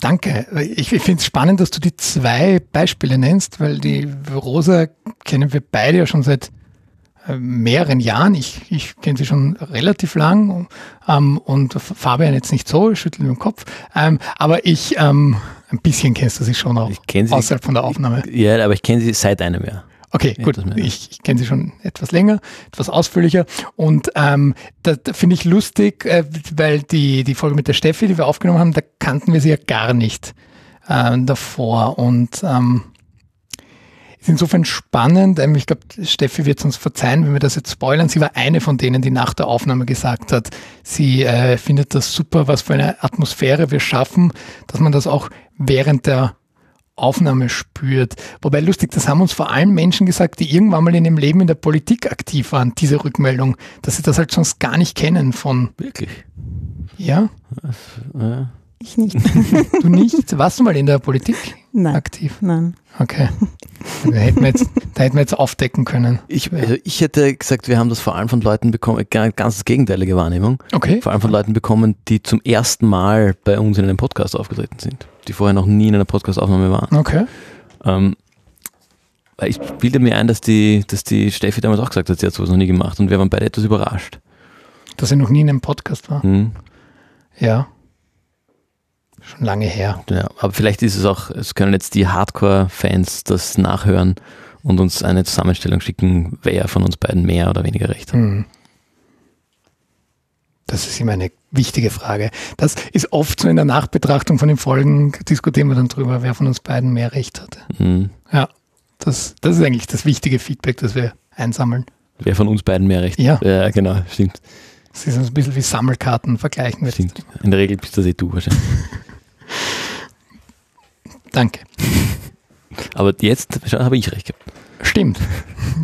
Danke. Ich, ich finde es spannend, dass du die zwei Beispiele nennst, weil die Rosa kennen wir beide ja schon seit äh, mehreren Jahren. Ich, ich kenne sie schon relativ lang ähm, und Fabian jetzt nicht so, ich schüttel den Kopf. Ähm, aber ich, ähm, ein bisschen kennst du sie schon auch sie, außerhalb von der Aufnahme. Ja, aber ich kenne sie seit einem Jahr. Okay, gut. Ich, ich kenne sie schon etwas länger, etwas ausführlicher. Und ähm, da, da finde ich lustig, äh, weil die, die Folge mit der Steffi, die wir aufgenommen haben, da kannten wir sie ja gar nicht äh, davor. Und ähm, ist insofern spannend. Ähm, ich glaube, Steffi wird uns verzeihen, wenn wir das jetzt spoilern. Sie war eine von denen, die nach der Aufnahme gesagt hat, sie äh, findet das super, was für eine Atmosphäre wir schaffen, dass man das auch während der Aufnahme spürt. Wobei lustig, das haben uns vor allem Menschen gesagt, die irgendwann mal in ihrem Leben in der Politik aktiv waren, diese Rückmeldung, dass sie das halt sonst gar nicht kennen von. Wirklich? Ja? ja. Ich nicht. Du nicht? Warst du mal in der Politik nein, aktiv? Nein. Okay. Da hätten wir jetzt, da hätten wir jetzt aufdecken können. Ich, also ich hätte gesagt, wir haben das vor allem von Leuten bekommen, ganz das gegenteilige Wahrnehmung. Okay. Vor allem von Leuten bekommen, die zum ersten Mal bei uns in einem Podcast aufgetreten sind, die vorher noch nie in einer Podcast-Aufnahme waren. Okay. Ähm, ich bilde mir ein, dass die, dass die Steffi damals auch gesagt hat, sie hat sowas noch nie gemacht und wir waren beide etwas überrascht. Dass sie noch nie in einem Podcast war? Hm. Ja. Schon lange her. Ja, aber vielleicht ist es auch, es können jetzt die Hardcore-Fans das nachhören und uns eine Zusammenstellung schicken, wer von uns beiden mehr oder weniger recht hat. Mhm. Das ist immer eine wichtige Frage. Das ist oft so in der Nachbetrachtung von den Folgen, diskutieren wir dann drüber, wer von uns beiden mehr Recht hatte. Mhm. Ja, das, das ist eigentlich das wichtige Feedback, das wir einsammeln. Wer von uns beiden mehr Recht hat. Ja, genau, stimmt. Das ist ein bisschen wie Sammelkarten vergleichen. Stimmt. In der Regel bist das eh du wahrscheinlich. Danke. Aber jetzt habe ich recht gehabt. Stimmt.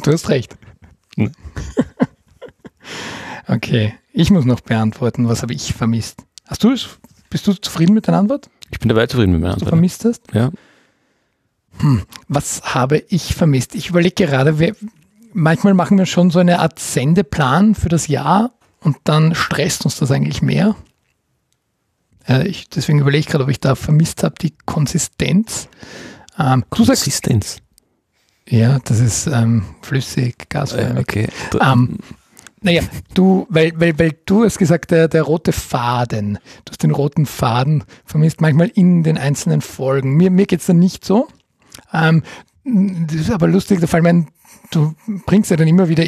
Du hast recht. Okay, ich muss noch beantworten, was habe ich vermisst? Hast du es? Bist du zufrieden mit deiner Antwort? Ich bin dabei zufrieden mit meiner Antwort. Du vermisst hast? Ja. Hm, was habe ich vermisst? Ich überlege gerade, wir, manchmal machen wir schon so eine Art Sendeplan für das Jahr und dann stresst uns das eigentlich mehr. Äh, ich, deswegen überlege ich gerade, ob ich da vermisst habe, die Konsistenz. Ähm, Konsistenz? ja, das ist ähm, flüssig, gasförmig. Äh, okay. Ähm, naja, du, weil, weil, weil du hast gesagt, der, der rote Faden, du hast den roten Faden vermisst, manchmal in den einzelnen Folgen. Mir, mir geht es dann nicht so. Ähm, das ist aber lustig, da fallen mir du bringst ja dann immer wieder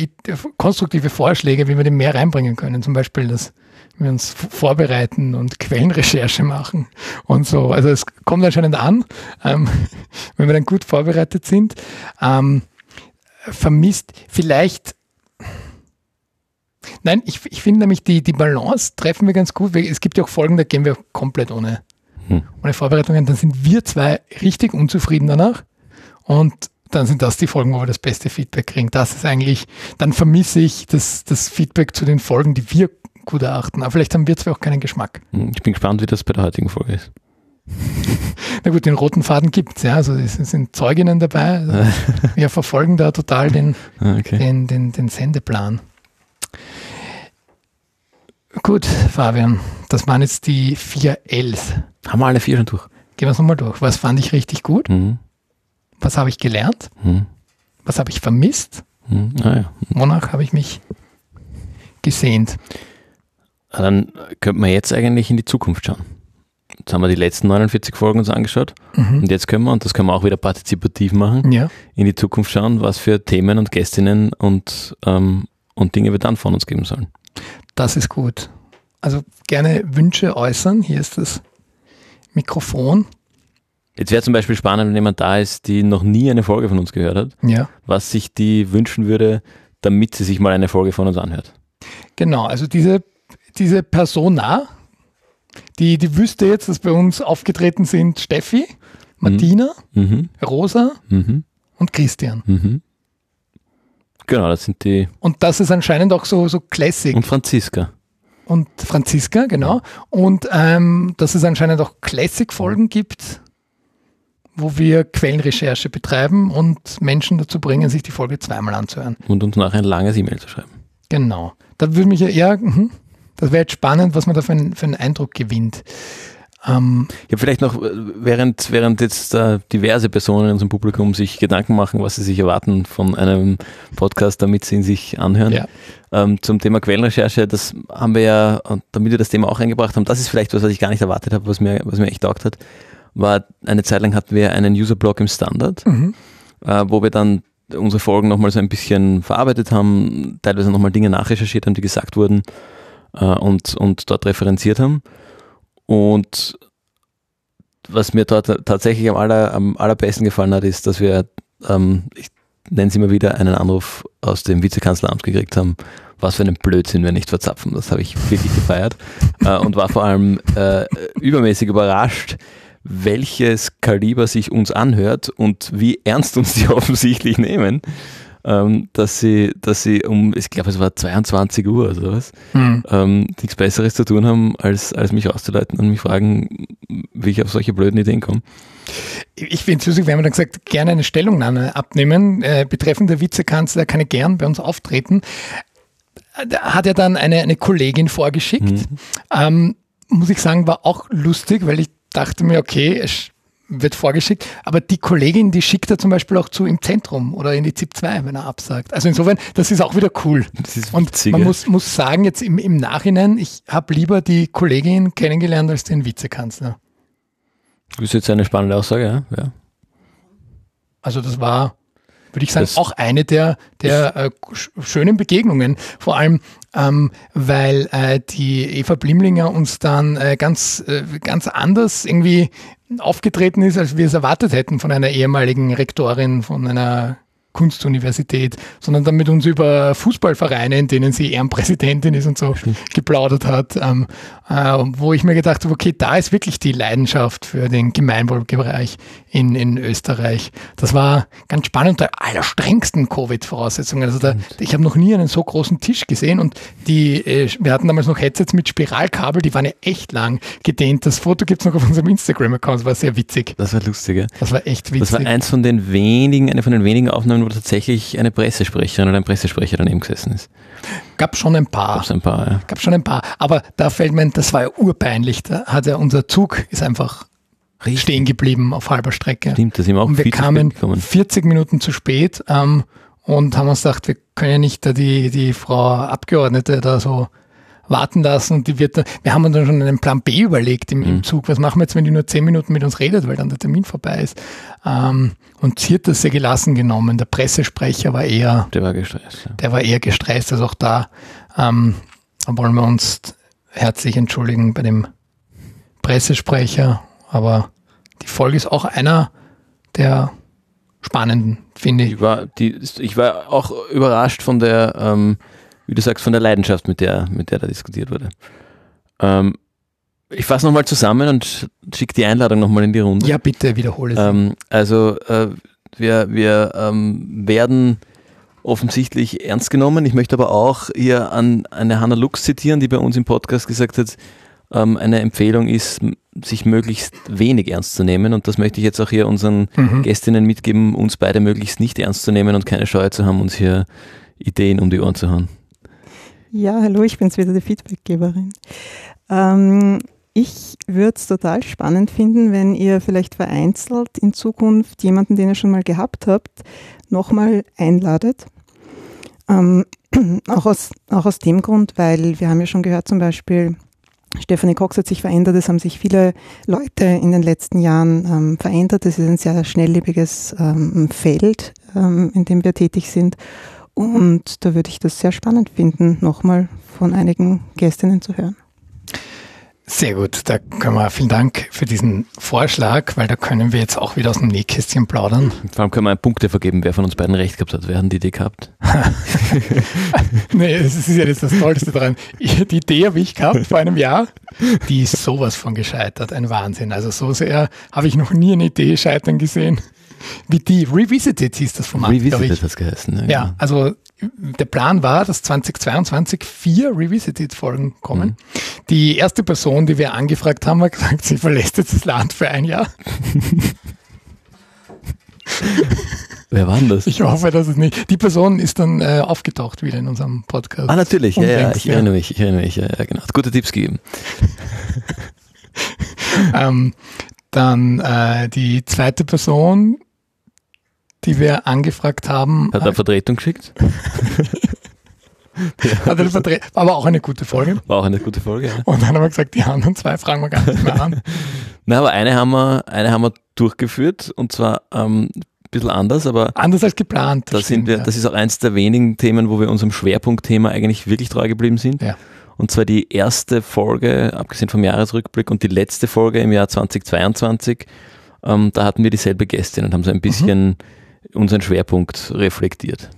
konstruktive Vorschläge, wie wir den mehr reinbringen können. Zum Beispiel, dass wir uns vorbereiten und Quellenrecherche machen und so. Also es kommt anscheinend an, ähm, wenn wir dann gut vorbereitet sind. Ähm, vermisst vielleicht Nein, ich, ich finde nämlich die, die Balance treffen wir ganz gut. Es gibt ja auch Folgen, da gehen wir komplett ohne, hm. ohne Vorbereitungen. Dann sind wir zwei richtig unzufrieden danach. Und dann sind das die Folgen, wo wir das beste Feedback kriegen. Das ist eigentlich, dann vermisse ich das, das Feedback zu den Folgen, die wir gut erachten. Aber vielleicht haben wir zwar auch keinen Geschmack. Hm, ich bin gespannt, wie das bei der heutigen Folge ist. Na gut, den roten Faden gibt es, ja. Also es sind Zeuginnen dabei. Also wir verfolgen da total den, ah, okay. den, den, den Sendeplan. Gut, Fabian, das waren jetzt die vier Ls. Haben wir alle vier schon durch? Gehen wir es nochmal durch. Was fand ich richtig gut? Mhm. Was habe ich gelernt? Mhm. Was habe ich vermisst? Mhm. Ah, ja. Wonach habe ich mich gesehnt? Dann könnte man jetzt eigentlich in die Zukunft schauen. Jetzt haben wir die letzten 49 Folgen uns angeschaut mhm. und jetzt können wir, und das können wir auch wieder partizipativ machen, ja. in die Zukunft schauen, was für Themen und Gästinnen und, ähm, und Dinge wir dann von uns geben sollen. Das ist gut. Also gerne Wünsche äußern. Hier ist das Mikrofon. Jetzt wäre zum Beispiel spannend, wenn jemand da ist, die noch nie eine Folge von uns gehört hat, ja. was sich die wünschen würde, damit sie sich mal eine Folge von uns anhört. Genau, also diese, diese Persona, die, die wüsste jetzt, dass bei uns aufgetreten sind Steffi, Martina, mhm. mhm. Rosa mhm. und Christian. Mhm. Genau, das sind die. Und das ist anscheinend auch so, so Classic. Und Franziska. Und Franziska, genau. Und ähm, dass es anscheinend auch Classic-Folgen gibt, wo wir Quellenrecherche betreiben und Menschen dazu bringen, sich die Folge zweimal anzuhören. Und uns nachher ein langes E-Mail zu schreiben. Genau. Da würde mich ja eher, mh, das wäre jetzt spannend, was man da für, ein, für einen Eindruck gewinnt. Ähm, ja, vielleicht noch, äh, während, während jetzt äh, diverse Personen in unserem Publikum sich Gedanken machen, was sie sich erwarten von einem Podcast, damit sie ihn sich anhören. Ja. Ähm, zum Thema Quellenrecherche, das haben wir ja, damit wir das Thema auch eingebracht haben, das ist vielleicht was, was ich gar nicht erwartet habe, was mir, was mir echt taugt hat war eine Zeit lang hatten wir einen User-Blog im Standard, mhm. äh, wo wir dann unsere Folgen nochmal so ein bisschen verarbeitet haben, teilweise nochmal Dinge nachrecherchiert haben, die gesagt wurden äh, und, und dort referenziert haben. Und was mir dort tatsächlich am, aller, am allerbesten gefallen hat, ist, dass wir, ähm, ich nenne es immer wieder, einen Anruf aus dem Vizekanzleramt gekriegt haben, was für einen Blödsinn wir nicht verzapfen. Das habe ich wirklich gefeiert äh, und war vor allem äh, übermäßig überrascht, welches Kaliber sich uns anhört und wie ernst uns die offensichtlich nehmen, ähm, dass sie, dass sie um, ich glaube, es war 22 Uhr oder sowas, mhm. ähm, nichts Besseres zu tun haben, als, als mich auszuleiten und mich fragen, wie ich auf solche blöden Ideen komme. Ich finde es lustig, wir haben dann gesagt, gerne eine Stellungnahme abnehmen. Äh, betreffend der Vizekanzler kann er gern bei uns auftreten. Hat er dann eine, eine Kollegin vorgeschickt. Mhm. Ähm, muss ich sagen, war auch lustig, weil ich dachte mir, okay, es wird vorgeschickt, aber die Kollegin, die schickt er zum Beispiel auch zu im Zentrum oder in die ZIP 2, wenn er absagt. Also insofern, das ist auch wieder cool. Und man muss, muss sagen, jetzt im, im Nachhinein, ich habe lieber die Kollegin kennengelernt als den Vizekanzler. Das ist jetzt eine spannende Aussage, ja. ja. Also das war, würde ich sagen, das auch eine der, der äh, schönen Begegnungen. Vor allem, ähm, weil äh, die Eva Blimlinger uns dann äh, ganz, äh, ganz anders irgendwie aufgetreten ist, als wir es erwartet hätten von einer ehemaligen Rektorin von einer Kunstuniversität, sondern dann mit uns über Fußballvereine, in denen sie Ehrenpräsidentin ist und so Stimmt. geplaudert hat, ähm, äh, wo ich mir gedacht habe, okay, da ist wirklich die Leidenschaft für den Gemeinwohlbereich in, in Österreich. Das war ganz spannend unter allerstrengsten Covid-Voraussetzungen. Also da, ich habe noch nie einen so großen Tisch gesehen und die, äh, wir hatten damals noch Headsets mit Spiralkabel, die waren ja echt lang gedehnt. Das Foto gibt es noch auf unserem Instagram-Account, das war sehr witzig. Das war lustig, ja? Das war echt witzig. Das war eins von den wenigen, eine von den wenigen Aufnahmen, wo tatsächlich eine Pressesprecherin oder ein Pressesprecher daneben gesessen ist. Gab schon ein paar. Gab's ein paar, ja. Gab schon ein paar. Aber da fällt mir, das war ja urpeinlich. Da hat ja unser Zug ist einfach Richtig. stehen geblieben auf halber Strecke. Stimmt, das sind wir auch und wir kamen 40 Minuten zu spät ähm, und haben uns gedacht, wir können ja nicht da die, die Frau Abgeordnete da so warten lassen und die wird, wir haben uns dann schon einen Plan B überlegt im, im mhm. Zug. Was machen wir jetzt, wenn die nur zehn Minuten mit uns redet, weil dann der Termin vorbei ist? Ähm, und sie hat das sehr gelassen genommen. Der Pressesprecher war eher, der war gestresst. Ja. Der war eher gestresst. Also auch da ähm, wollen wir uns herzlich entschuldigen bei dem Pressesprecher. Aber die Folge ist auch einer der spannenden, finde ich. Ich war, die, ich war auch überrascht von der, ähm, wie du sagst, von der Leidenschaft, mit der, mit der da diskutiert wurde. Ähm, ich fasse nochmal zusammen und schicke die Einladung nochmal in die Runde. Ja, bitte wiederhole es. Ähm, also äh, wir, wir ähm, werden offensichtlich ernst genommen. Ich möchte aber auch hier an eine Hannah Lux zitieren, die bei uns im Podcast gesagt hat, ähm, eine Empfehlung ist, sich möglichst wenig ernst zu nehmen. Und das möchte ich jetzt auch hier unseren mhm. Gästinnen mitgeben, uns beide möglichst nicht ernst zu nehmen und keine Scheu zu haben, uns hier Ideen um die Ohren zu hauen. Ja, hallo, ich bin's wieder, die Feedbackgeberin. Ähm, ich würde es total spannend finden, wenn ihr vielleicht vereinzelt in Zukunft jemanden, den ihr schon mal gehabt habt, nochmal einladet. Ähm, auch, aus, auch aus dem Grund, weil wir haben ja schon gehört, zum Beispiel, Stephanie Cox hat sich verändert, es haben sich viele Leute in den letzten Jahren ähm, verändert. Es ist ein sehr schnelllebiges ähm, Feld, ähm, in dem wir tätig sind. Und da würde ich das sehr spannend finden, nochmal von einigen Gästinnen zu hören. Sehr gut, da können wir, vielen Dank für diesen Vorschlag, weil da können wir jetzt auch wieder aus dem Nähkästchen plaudern. Vor allem können wir Punkte vergeben, wer von uns beiden recht gehabt hat. Wer hat die Idee gehabt? nee, das ist ja jetzt das Tollste daran. Die Idee habe ich gehabt vor einem Jahr, die ist sowas von gescheitert, ein Wahnsinn. Also so sehr habe ich noch nie eine Idee scheitern gesehen wie die Revisited hieß das Format. Revisited hat das geheißen. Ja, ja, genau. also der Plan war, dass 2022 vier Revisited-Folgen kommen. Mhm. Die erste Person, die wir angefragt haben, hat gesagt, sie verlässt jetzt das Land für ein Jahr. Wer war denn das? Ich hoffe, dass es nicht. Die Person ist dann äh, aufgetaucht wieder in unserem Podcast. Ah, natürlich, ja, ja, ich erinnere mich, ich erinnere mich, ja, ja genau. Hat gute Tipps gegeben. ähm, dann äh, die zweite Person die wir angefragt haben. Hat er Vertretung geschickt? Hat er Vertre aber auch eine gute Folge. War auch eine gute Folge, ja. Und dann haben wir gesagt, die anderen zwei fragen wir gar nicht mehr an. Na, aber eine haben wir, eine haben wir durchgeführt und zwar ähm, ein bisschen anders, aber. Anders als geplant. Das, stimmt, sind wir, ja. das ist auch eins der wenigen Themen, wo wir unserem Schwerpunktthema eigentlich wirklich treu geblieben sind. Ja. Und zwar die erste Folge, abgesehen vom Jahresrückblick, und die letzte Folge im Jahr 2022. Ähm, da hatten wir dieselbe Gästin und haben so ein bisschen mhm unseren Schwerpunkt reflektiert.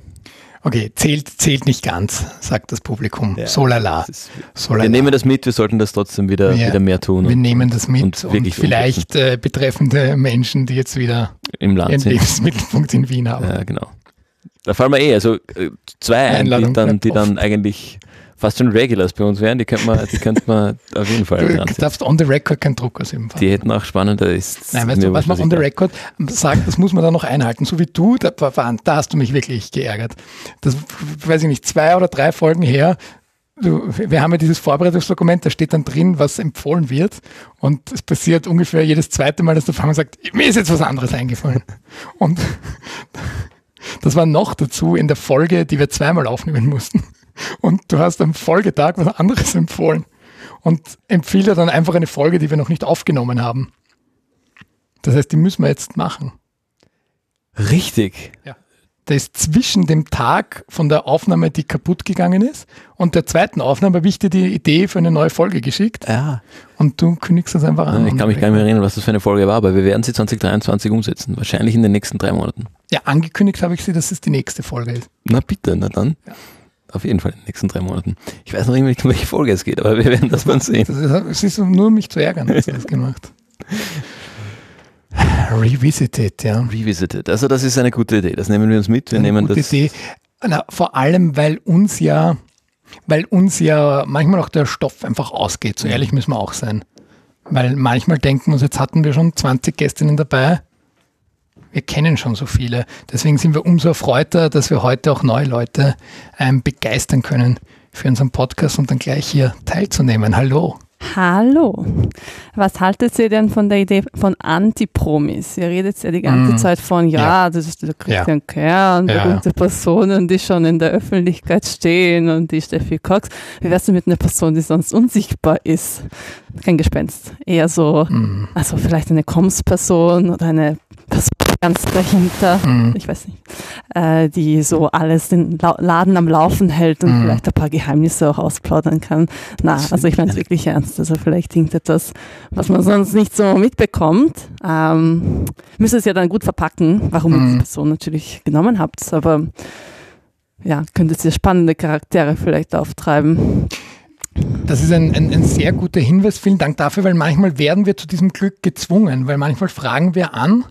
Okay, zählt, zählt nicht ganz, sagt das Publikum. Ja, so lala. Ist, so lala. Wir nehmen das mit, wir sollten das trotzdem wieder, ja, wieder mehr tun. Wir nehmen das mit und, und vielleicht äh, betreffende Menschen, die jetzt wieder im Land ihren sind. Lebensmittelpunkt in Wien haben. Ja, genau. Da fallen wir eh, also äh, zwei ein, die dann, die dann eigentlich fast schon Regulars bei uns wären, die könnte man, die könnte man auf jeden Fall. Du darfst on the record kein Druck aus ihm Die hätten auch spannender ist. Nein, weißt du, was man on the record sagt, das muss man dann noch einhalten. So wie du, da, da hast du mich wirklich geärgert. Das, weiß ich nicht, zwei oder drei Folgen her, Du, wir haben ja dieses Vorbereitungsdokument, da steht dann drin, was empfohlen wird. Und es passiert ungefähr jedes zweite Mal, dass der Fahrer sagt, mir ist jetzt was anderes eingefallen. Und das war noch dazu in der Folge, die wir zweimal aufnehmen mussten und du hast am Folgetag was anderes empfohlen und empfiehlt dann einfach eine Folge, die wir noch nicht aufgenommen haben. Das heißt, die müssen wir jetzt machen. Richtig. Ja. Da ist zwischen dem Tag von der Aufnahme, die kaputt gegangen ist, und der zweiten Aufnahme habe ich dir die Idee für eine neue Folge geschickt. Ja. Und du kündigst das einfach an. Ich kann mich gar nicht mehr erinnern, was das für eine Folge war, aber wir werden sie 2023 umsetzen. Wahrscheinlich in den nächsten drei Monaten. Ja, angekündigt habe ich sie, dass es die nächste Folge ist. Na bitte, na dann. Ja. Auf jeden Fall in den nächsten drei Monaten. Ich weiß noch nicht, um welche Folge es geht, aber wir werden das mal sehen. Es ist nur, um mich zu ärgern, hast du das gemacht. Revisited, ja. Revisited. Also das ist eine gute Idee. Das nehmen wir uns mit. Wir eine nehmen gute das. Idee. Na, vor allem, weil uns ja, weil uns ja manchmal auch der Stoff einfach ausgeht. So ehrlich müssen wir auch sein. Weil manchmal denken wir uns, jetzt hatten wir schon 20 Gästinnen dabei wir kennen schon so viele. Deswegen sind wir umso erfreuter, dass wir heute auch neue Leute ähm, begeistern können für unseren Podcast und dann gleich hier teilzunehmen. Hallo. Hallo. Was haltet ihr denn von der Idee von Antipromis? Ihr redet ja die ganze mm. Zeit von, ja, ja, das ist der Christian ja. Kern, berühmte ja. Personen, die schon in der Öffentlichkeit stehen und die Steffi Cox. Wie wär's denn mit einer Person, die sonst unsichtbar ist? Kein Gespenst. Eher so, mm. also vielleicht eine Koms-Person oder eine Person ganz dahinter, mhm. ich weiß nicht, äh, die so alles den La Laden am Laufen hält und mhm. vielleicht ein paar Geheimnisse auch ausplaudern kann. Na, also ich meine es wirklich ernst. Also vielleicht irgendetwas, was man sonst nicht so mitbekommt. Ähm, müsst es ja dann gut verpacken, warum mhm. ihr die Person natürlich genommen habt. Aber ja, könntet ihr spannende Charaktere vielleicht auftreiben. Das ist ein, ein, ein, sehr guter Hinweis. Vielen Dank dafür, weil manchmal werden wir zu diesem Glück gezwungen, weil manchmal fragen wir an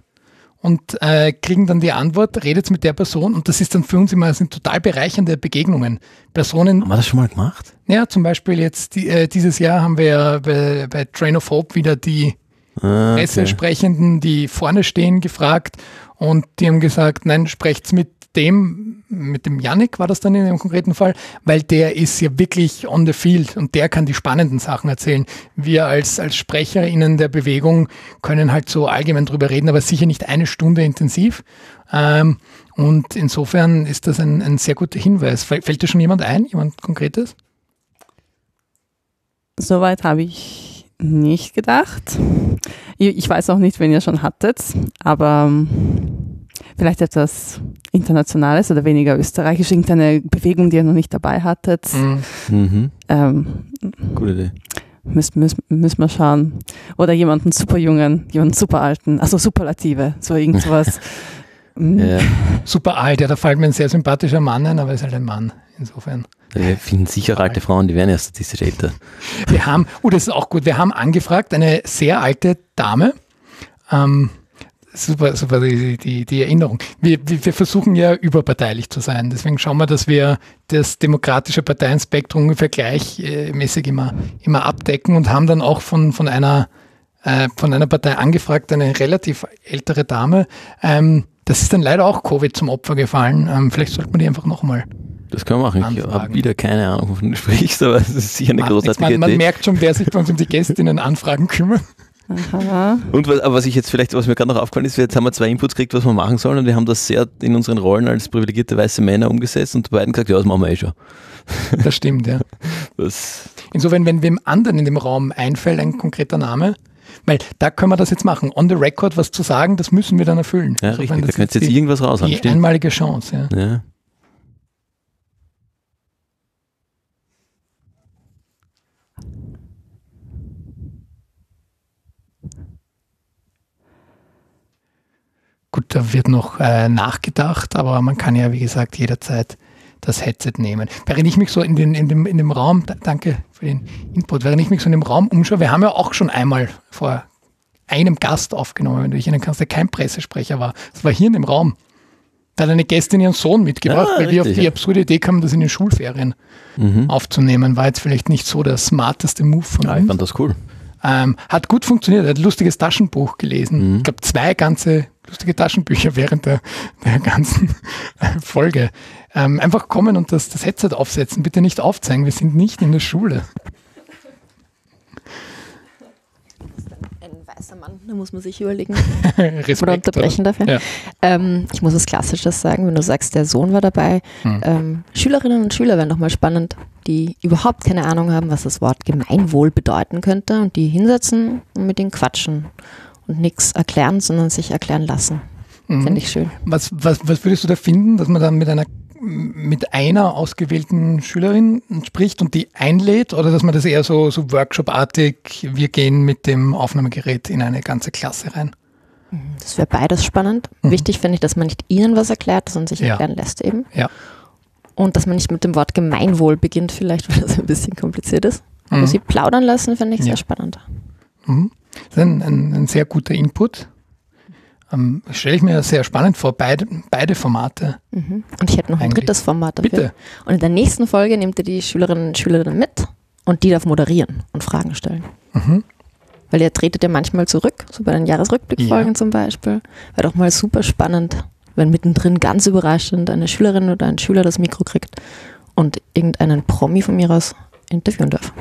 und äh, kriegen dann die Antwort, redet mit der Person und das ist dann für uns immer sind total bereichernde Begegnungen. Personen. Haben wir das schon mal gemacht? Ja, zum Beispiel jetzt die, äh, dieses Jahr haben wir ja bei, bei Train of Hope wieder die ah, okay. Pressesprechenden, die vorne stehen, gefragt und die haben gesagt, nein, sprecht's mit dem, mit dem Yannick war das dann in dem konkreten Fall, weil der ist ja wirklich on the field und der kann die spannenden Sachen erzählen. Wir als, als SprecherInnen der Bewegung können halt so allgemein drüber reden, aber sicher nicht eine Stunde intensiv. Ähm, und insofern ist das ein, ein sehr guter Hinweis. Fällt dir schon jemand ein, jemand Konkretes? Soweit habe ich nicht gedacht. Ich weiß auch nicht, wenn ihr schon hattet, aber vielleicht etwas Internationales oder weniger österreichisch, irgendeine Bewegung, die ihr noch nicht dabei hattet. Mhm. mhm. Ähm, Gute Idee. Müssen, müssen, müssen wir schauen. Oder jemanden super jungen, jemanden super alten, also Superlative, so irgendwas. Mhm. ja. Super alt, ja, da fällt mir ein sehr sympathischer Mann ein, aber er ist halt ein Mann, insofern. Wir finden sicher alte Frauen, die werden ja statistisch älter. Wir haben, oh, das ist auch gut, wir haben angefragt, eine sehr alte Dame, ähm, super, super die, die, die Erinnerung. Wir, wir versuchen ja überparteilich zu sein. Deswegen schauen wir, dass wir das demokratische Parteienspektrum ungefähr gleichmäßig immer, immer abdecken und haben dann auch von, von einer äh, von einer Partei angefragt, eine relativ ältere Dame. Ähm, das ist dann leider auch Covid zum Opfer gefallen. Ähm, vielleicht sollte man die einfach nochmal das können wir machen. Ich habe wieder keine Ahnung, wovon du sprichst, aber es ist sicher eine Ach, großartige man, Idee. Man merkt schon, wer sich bei uns um die Gästinnen Anfragen kümmert. Aha. Und was, was ich jetzt vielleicht, was mir gerade noch aufgefallen ist, jetzt haben wir zwei Inputs gekriegt, was wir machen sollen und wir haben das sehr in unseren Rollen als privilegierte weiße Männer umgesetzt und beiden gesagt, ja, das machen wir eh schon. Das stimmt, ja. Das Insofern, wenn wem anderen in dem Raum einfällt, ein konkreter Name, weil da können wir das jetzt machen. On the record was zu sagen, das müssen wir dann erfüllen. Ja, Insofern, richtig, da könnt ihr jetzt irgendwas raushauen. Die einmalige Chance, ja. ja. Gut, da wird noch äh, nachgedacht, aber man kann ja, wie gesagt, jederzeit das Headset nehmen. Während ich mich so in, den, in, dem, in dem Raum, danke für den Input, während ich mich so in dem Raum umschaue, wir haben ja auch schon einmal vor einem Gast aufgenommen, wenn du dich erinnern kannst, der kein Pressesprecher war. Das war hier in dem Raum. Da hat eine Gästin ihren Sohn mitgebracht, ah, weil richtig, wir auf die absurde Idee kamen, das in den Schulferien mhm. aufzunehmen. War jetzt vielleicht nicht so der smarteste Move von ja, uns. Ich fand das cool. Ähm, hat gut funktioniert, er hat ein lustiges Taschenbuch gelesen. Mhm. Ich glaube, zwei ganze lustige Taschenbücher während der, der ganzen Folge. Ähm, einfach kommen und das, das Headset aufsetzen. Bitte nicht aufzeigen, wir sind nicht in der Schule. Ein weißer Mann, da muss man sich überlegen. Respekt, oder unterbrechen oder? dafür. Ja. Ähm, ich muss was Klassisches sagen, wenn du sagst, der Sohn war dabei. Hm. Ähm, Schülerinnen und Schüler wären nochmal spannend, die überhaupt keine Ahnung haben, was das Wort Gemeinwohl bedeuten könnte und die hinsetzen und mit ihnen quatschen und nichts erklären, sondern sich erklären lassen. Mhm. Finde ich schön. Was, was, was würdest du da finden, dass man dann mit einer mit einer ausgewählten Schülerin spricht und die einlädt oder dass man das eher so, so Workshop-artig, wir gehen mit dem Aufnahmegerät in eine ganze Klasse rein? Mhm. Das wäre beides spannend. Mhm. Wichtig finde ich, dass man nicht ihnen was erklärt, sondern sich erklären ja. lässt eben. Ja. Und dass man nicht mit dem Wort Gemeinwohl beginnt, vielleicht, weil das ein bisschen kompliziert ist. Aber mhm. sie plaudern lassen, finde ich ja. sehr spannend. Mhm. Das ist ein, ein, ein sehr guter Input. Ähm, Stelle ich mir sehr spannend vor, beide, beide Formate. Mhm. Und ich hätte noch ein Eigentlich. drittes Format dafür. Bitte. Und in der nächsten Folge nehmt ihr die Schülerinnen und Schüler mit und die darf moderieren und Fragen stellen. Mhm. Weil ihr tretet ja manchmal zurück, so bei den Jahresrückblickfolgen ja. zum Beispiel. Wäre doch mal super spannend, wenn mittendrin ganz überraschend eine Schülerin oder ein Schüler das Mikro kriegt und irgendeinen Promi von mir aus interviewen darf.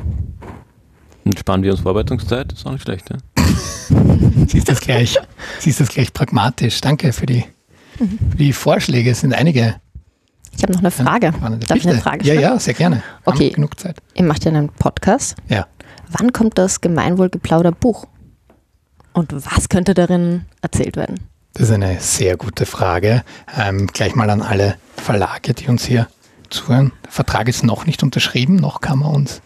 Und sparen wir uns Vorbereitungszeit, ist auch nicht schlecht, ja? siehst das gleich, siehst das gleich pragmatisch. Danke für die, für die Vorschläge. Es sind einige. Ich habe noch eine Frage. Darf ich eine Frage stellen? Ja, ja, sehr gerne. Okay. genug Zeit. Ihr macht ja einen Podcast. Ja. Wann kommt das Gemeinwohlgeplauder-Buch? Und was könnte darin erzählt werden? Das ist eine sehr gute Frage. Ähm, gleich mal an alle Verlage, die uns hier zuhören. Der Vertrag ist noch nicht unterschrieben, noch kann man uns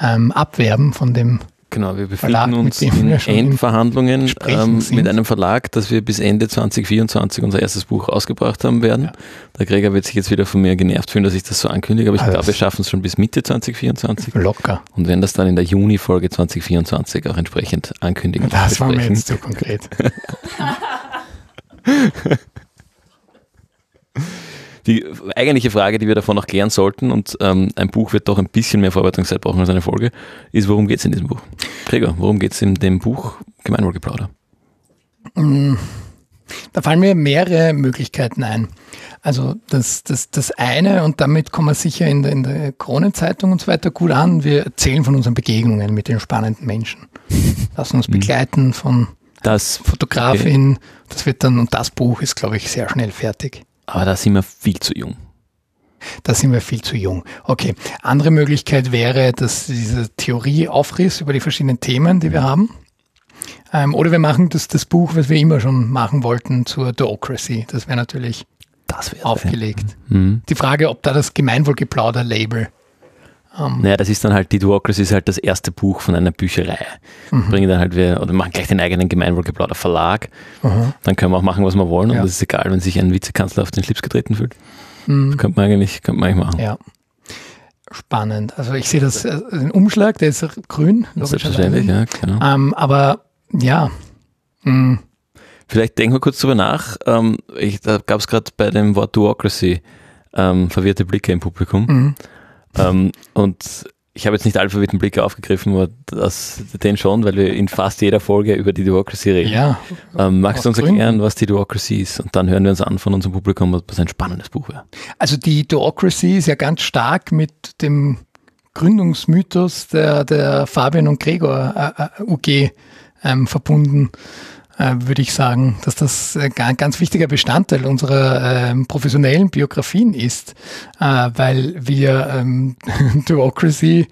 ähm, abwerben von dem Genau, wir befinden Verlag, uns in Endverhandlungen ähm, mit einem Verlag, dass wir bis Ende 2024 unser erstes Buch ausgebracht haben werden. Ja. Der Gregor wird sich jetzt wieder von mir genervt fühlen, dass ich das so ankündige, aber ich glaube, wir schaffen es schon bis Mitte 2024. Locker. Und werden das dann in der Juni-Folge 2024 auch entsprechend ankündigen. Das war mir jetzt zu konkret. Die eigentliche Frage, die wir davon noch klären sollten, und ähm, ein Buch wird doch ein bisschen mehr Vorbereitungszeit brauchen als eine Folge, ist, worum geht es in diesem Buch? Gregor, worum geht es in dem Buch Gemeinwohlgeplauder? Mm, da fallen mir mehrere Möglichkeiten ein. Also das, das, das eine, und damit kommen wir sicher in der, in der Kronenzeitung und so weiter gut an, wir erzählen von unseren Begegnungen mit den spannenden Menschen. Lassen uns mhm. begleiten von das, Fotografin. Okay. Das wird dann, und das Buch ist, glaube ich, sehr schnell fertig. Aber da sind wir viel zu jung. Da sind wir viel zu jung. Okay. Andere Möglichkeit wäre, dass diese Theorie aufriss über die verschiedenen Themen, die wir haben. Ähm, oder wir machen das, das Buch, was wir immer schon machen wollten, zur Duocracy. Das wäre natürlich das aufgelegt. Mhm. Die Frage, ob da das Gemeinwohlgeplauder-Label um, naja, das ist dann halt, die Duocracy ist halt das erste Buch von einer Bücherei. Mhm. Bringen dann halt wir, oder machen gleich den eigenen Gemeinwohlgeplauder Verlag. Mhm. Dann können wir auch machen, was wir wollen. Ja. Und das ist egal, wenn sich ein Vizekanzler auf den Schlips getreten fühlt. Mhm. Das könnte man eigentlich, könnte man eigentlich machen. Ja. Spannend. Also ich sehe das, äh, den Umschlag, der ist grün. Selbstverständlich, ja, genau. Ähm, aber ja. Mh. Vielleicht denken wir kurz drüber nach. Ähm, ich, da gab es gerade bei dem Wort Duocracy ähm, verwirrte Blicke im Publikum. Mhm. Ähm, und ich habe jetzt nicht Alphabeten-Blicke aufgegriffen, aber das, den schon, weil wir in fast jeder Folge über die Duocracy reden. Ja. Ähm, magst du uns Gründen. erklären, was die Duocracy ist? Und dann hören wir uns an von unserem Publikum, was ein spannendes Buch wäre. Also die Duocracy ist ja ganz stark mit dem Gründungsmythos der, der Fabian und Gregor äh, äh UG ähm, verbunden würde ich sagen, dass das ein ganz wichtiger Bestandteil unserer ähm, professionellen Biografien ist, äh, weil wir ähm, Duocracy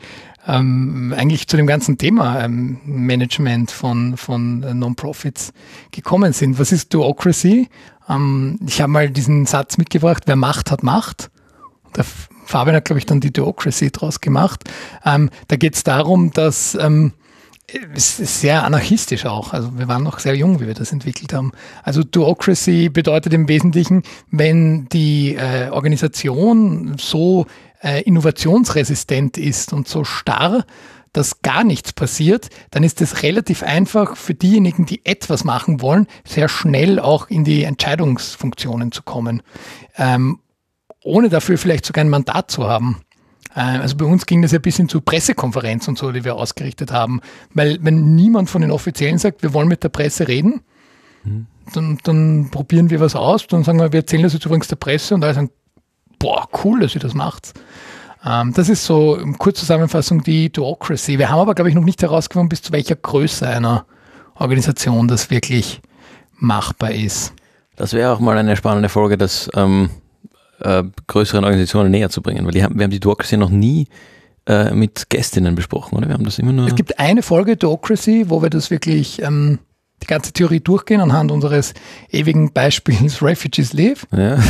ähm, eigentlich zu dem ganzen Thema ähm, Management von, von Non-Profits gekommen sind. Was ist Duocracy? Ähm, ich habe mal diesen Satz mitgebracht, wer Macht hat Macht. Der Fabian hat, glaube ich, dann die Duocracy draus gemacht. Da geht es darum, dass ähm, es ist sehr anarchistisch auch. Also wir waren noch sehr jung, wie wir das entwickelt haben. Also Duocracy bedeutet im Wesentlichen, wenn die äh, Organisation so äh, innovationsresistent ist und so starr, dass gar nichts passiert, dann ist es relativ einfach für diejenigen, die etwas machen wollen, sehr schnell auch in die Entscheidungsfunktionen zu kommen, ähm, ohne dafür vielleicht sogar ein Mandat zu haben. Äh, also bei uns ging das ja bis hin zu Pressekonferenz und so, die wir ausgerichtet haben. Weil wenn niemand von den Offiziellen sagt, wir wollen mit der Presse reden, mhm. dann, dann, probieren wir was aus, dann sagen wir, wir erzählen das jetzt übrigens der Presse und alle sagen, boah, cool, dass ihr das macht. Ähm, das ist so in Kurzzusammenfassung die Duocracy. Wir haben aber, glaube ich, noch nicht herausgefunden, bis zu welcher Größe einer Organisation das wirklich machbar ist. Das wäre auch mal eine spannende Folge, dass ähm, äh, größeren Organisationen näher zu bringen, weil haben, wir haben die Duocracy noch nie äh, mit Gästinnen besprochen, oder? Wir haben das immer nur. Es gibt eine Folge Duocracy, wo wir das wirklich ähm, die ganze Theorie durchgehen anhand unseres ewigen Beispiels Refugees Live. Ja.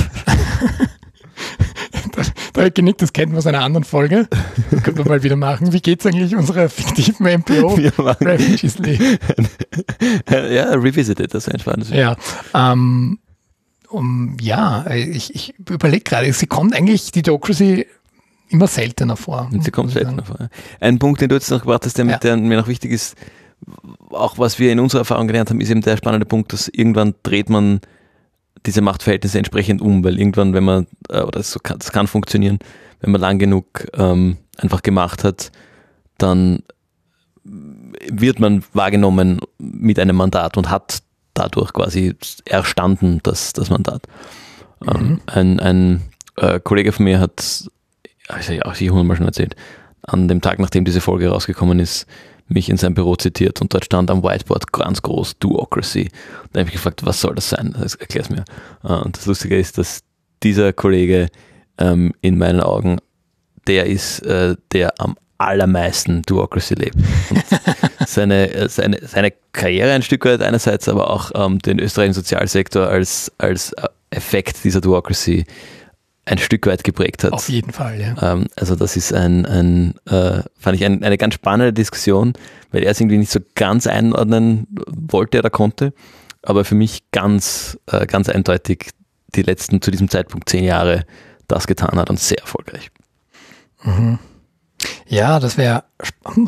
da, da genickt, das kennt man aus einer anderen Folge. Das können wir mal wieder machen. Wie geht es eigentlich unserer fiktiven MPO Refugees Live? ja, Revisited, das ist ein spannendes Ja, ähm, um, ja, ich, ich überlege gerade, sie kommt eigentlich, die Democracy immer seltener vor. Sie kommt seltener vor. Ja. Ein Punkt, den du jetzt noch gebracht hast, der, ja. der mir noch wichtig ist, auch was wir in unserer Erfahrung gelernt haben, ist eben der spannende Punkt, dass irgendwann dreht man diese Machtverhältnisse entsprechend um, weil irgendwann, wenn man, äh, oder das kann, das kann funktionieren, wenn man lang genug ähm, einfach gemacht hat, dann wird man wahrgenommen mit einem Mandat und hat dadurch quasi erstanden, das, das Mandat. Ähm, mhm. ein ein äh, Kollege von mir hat, also auch ich hundertmal schon erzählt, an dem Tag, nachdem diese Folge rausgekommen ist, mich in sein Büro zitiert und dort stand am Whiteboard ganz groß Duocracy. Da habe ich gefragt, was soll das sein? Das erklär's mir. Äh, und das Lustige ist, dass dieser Kollege ähm, in meinen Augen der ist, äh, der am allermeisten Duocracy lebt. Und seine, seine, seine Karriere ein Stück weit einerseits, aber auch ähm, den österreichischen Sozialsektor als, als äh, Effekt dieser Duocracy ein Stück weit geprägt hat. Auf jeden Fall, ja. Ähm, also das ist ein, ein äh, fand ich ein, eine ganz spannende Diskussion, weil er es irgendwie nicht so ganz einordnen wollte oder konnte, aber für mich ganz, äh, ganz eindeutig die letzten zu diesem Zeitpunkt zehn Jahre das getan hat und sehr erfolgreich. Mhm. Ja, das wäre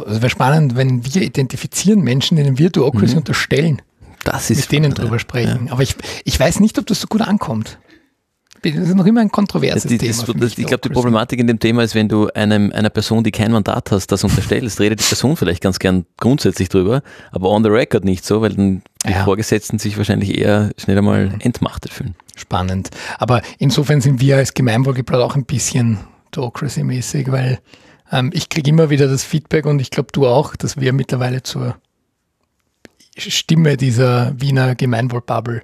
das wär spannend, wenn wir identifizieren Menschen, denen wir Duocracy mhm. unterstellen. Das ist mit denen drüber sprechen. Ja. Aber ich, ich weiß nicht, ob das so gut ankommt. Das ist noch immer ein kontroverses die, Thema. Das, das, ich glaube, die Problematik in dem Thema ist, wenn du einem, einer Person, die kein Mandat hast, das unterstellst, redet die Person vielleicht ganz gern grundsätzlich drüber, aber on the record nicht so, weil dann die ja. Vorgesetzten sich wahrscheinlich eher schnell einmal mhm. entmachtet fühlen. Spannend. Aber insofern sind wir als Gemeinwohlgeplaut auch ein bisschen Duocracy-mäßig, weil ähm, ich kriege immer wieder das Feedback und ich glaube du auch, dass wir mittlerweile zur Stimme dieser Wiener Gemeinwohlbubble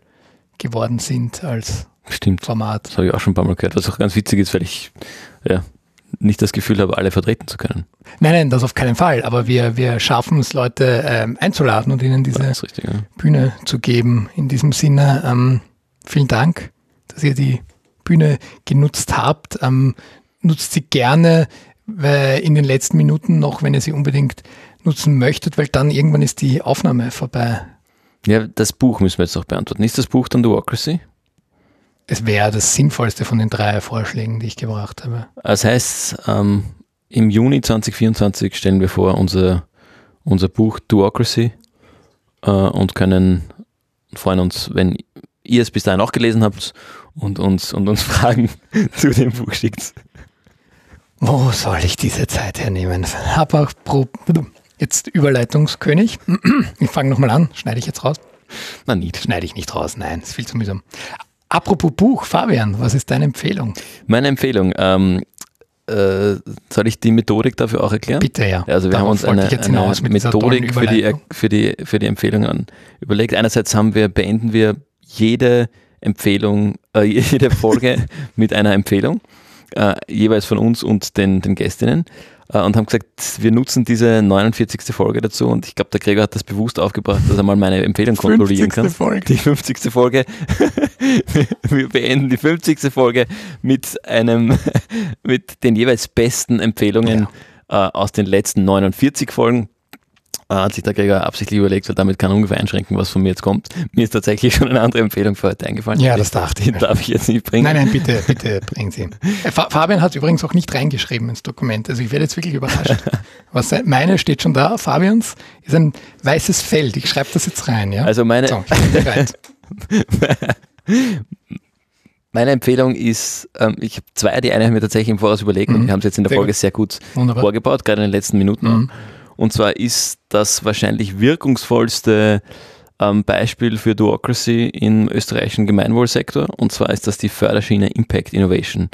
geworden sind als Stimmt. Format. Das habe ich auch schon ein paar Mal gehört, was auch ganz witzig ist, weil ich ja, nicht das Gefühl habe, alle vertreten zu können. Nein, nein, das auf keinen Fall. Aber wir, wir schaffen es, Leute ähm, einzuladen und ihnen diese richtig, ja. Bühne zu geben. In diesem Sinne, ähm, vielen Dank, dass ihr die Bühne genutzt habt. Ähm, nutzt sie gerne in den letzten Minuten noch, wenn ihr sie unbedingt nutzen möchtet, weil dann irgendwann ist die Aufnahme vorbei. Ja, das Buch müssen wir jetzt noch beantworten. Ist das Buch dann Duocracy? Es wäre das sinnvollste von den drei Vorschlägen, die ich gebracht habe. Das heißt, ähm, im Juni 2024 stellen wir vor unser, unser Buch Duocracy äh, und können freuen uns, wenn ihr es bis dahin auch gelesen habt und uns, und uns Fragen zu dem Buch schickt. Wo soll ich diese Zeit hernehmen? Hab auch pro, jetzt Überleitungskönig. Ich fange nochmal an. Schneide ich jetzt raus? Na nicht. Schneide ich nicht raus. Nein, ist viel zu mühsam. Apropos Buch, Fabian, was ist deine Empfehlung? Meine Empfehlung, ähm, äh, soll ich die Methodik dafür auch erklären? Bitte, ja. Also wir Darauf haben uns eine, eine Methodik für die, für, die, für die Empfehlung an überlegt. Einerseits haben wir, beenden wir jede Empfehlung, äh, jede Folge mit einer Empfehlung, äh, jeweils von uns und den, den Gästinnen äh, und haben gesagt, wir nutzen diese 49. Folge dazu und ich glaube, der Gregor hat das bewusst aufgebracht, dass er mal meine Empfehlung kontrollieren kann. Folge. Die 50. Folge. wir beenden die 50. Folge mit einem, mit den jeweils besten Empfehlungen ja. äh, aus den letzten 49 Folgen hat sich der Gregor absichtlich überlegt, weil damit kann er ungefähr einschränken, was von mir jetzt kommt. Mir ist tatsächlich schon eine andere Empfehlung für heute eingefallen. Ja, das dachte ich. Die darf ich jetzt nicht bringen. Nein, nein, bitte, bitte bringen Sie. Äh, Fabian hat übrigens auch nicht reingeschrieben ins Dokument. Also ich werde jetzt wirklich überrascht. Was meine steht schon da. Fabians ist ein weißes Feld. Ich schreibe das jetzt rein. Ja? Also meine. So, Meine Empfehlung ist, ähm, ich habe zwei, die eine haben wir tatsächlich im Voraus überlegt mhm. und wir haben es jetzt in der sehr Folge gut. sehr gut Wunderbar. vorgebaut, gerade in den letzten Minuten. Mhm. Und zwar ist das wahrscheinlich wirkungsvollste ähm, Beispiel für Duocracy im österreichischen Gemeinwohlsektor. Und zwar ist das die Förderschiene Impact Innovation,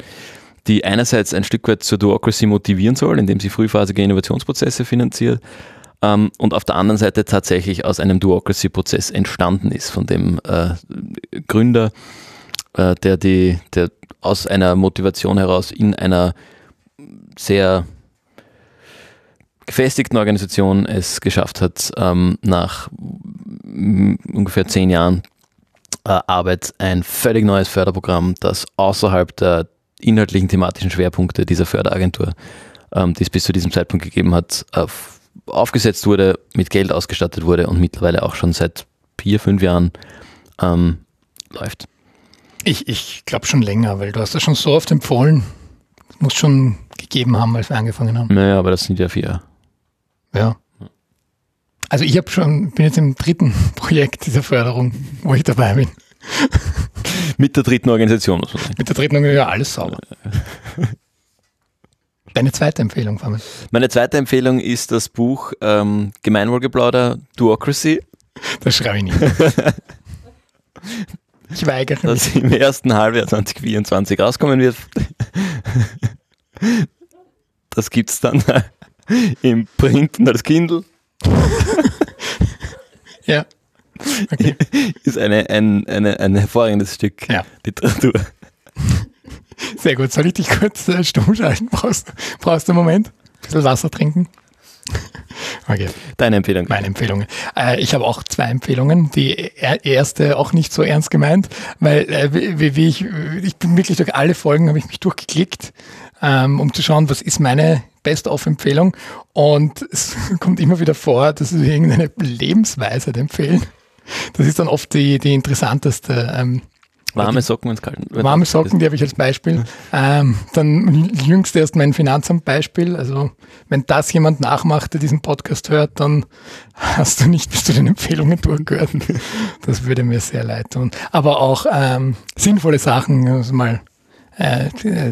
die einerseits ein Stück weit zur Duocracy motivieren soll, indem sie frühphasige Innovationsprozesse finanziert. Ähm, und auf der anderen Seite tatsächlich aus einem Duocracy-Prozess entstanden ist, von dem äh, Gründer, äh, der, die, der aus einer Motivation heraus in einer sehr gefestigten Organisation es geschafft hat, ähm, nach ungefähr zehn Jahren äh, Arbeit ein völlig neues Förderprogramm, das außerhalb der inhaltlichen thematischen Schwerpunkte dieser Förderagentur, ähm, die es bis zu diesem Zeitpunkt gegeben hat, äh, aufgesetzt wurde, mit Geld ausgestattet wurde und mittlerweile auch schon seit vier, fünf Jahren ähm, läuft. Ich, ich glaube schon länger, weil du hast das schon so oft empfohlen. Das muss schon gegeben haben, als wir angefangen haben. Naja, aber das sind ja vier. Ja. Also ich habe schon, bin jetzt im dritten Projekt dieser Förderung, wo ich dabei bin. Mit der dritten Organisation, muss man sagen. Mit der dritten Organisation, ja, alles sauber. Deine zweite Empfehlung, Fabian? Meine zweite Empfehlung ist das Buch ähm, Gemeinwohlgeplauder Duocracy. Das schreibe ich nicht. ich weigere mich. Das im ersten Halbjahr 2024 rauskommen wird. Das gibt es dann im Print und als Kindle. ja. Okay. Ist eine, ein, eine, ein hervorragendes Stück ja. Literatur. Sehr gut. Soll ich dich kurz äh, stumm schalten? Brauchst, brauchst du einen Moment? Ein bisschen Wasser trinken? Okay. Deine Empfehlung. Meine Empfehlung. Äh, ich habe auch zwei Empfehlungen. Die erste auch nicht so ernst gemeint, weil äh, wie, wie ich, ich bin wirklich durch alle Folgen habe ich mich durchgeklickt, ähm, um zu schauen, was ist meine Best-of-Empfehlung. Und es kommt immer wieder vor, dass sie irgendeine Lebensweise empfehlen. Das ist dann oft die, die interessanteste. Ähm, Warme Socken, wenn es kalt Warme Socken, die habe ich als Beispiel. Ähm, dann jüngst erst mein Finanzamt-Beispiel. Also wenn das jemand nachmacht, der diesen Podcast hört, dann hast du nicht bis zu den Empfehlungen durchgehört. Das würde mir sehr leid tun. Aber auch ähm, sinnvolle Sachen, also mal äh,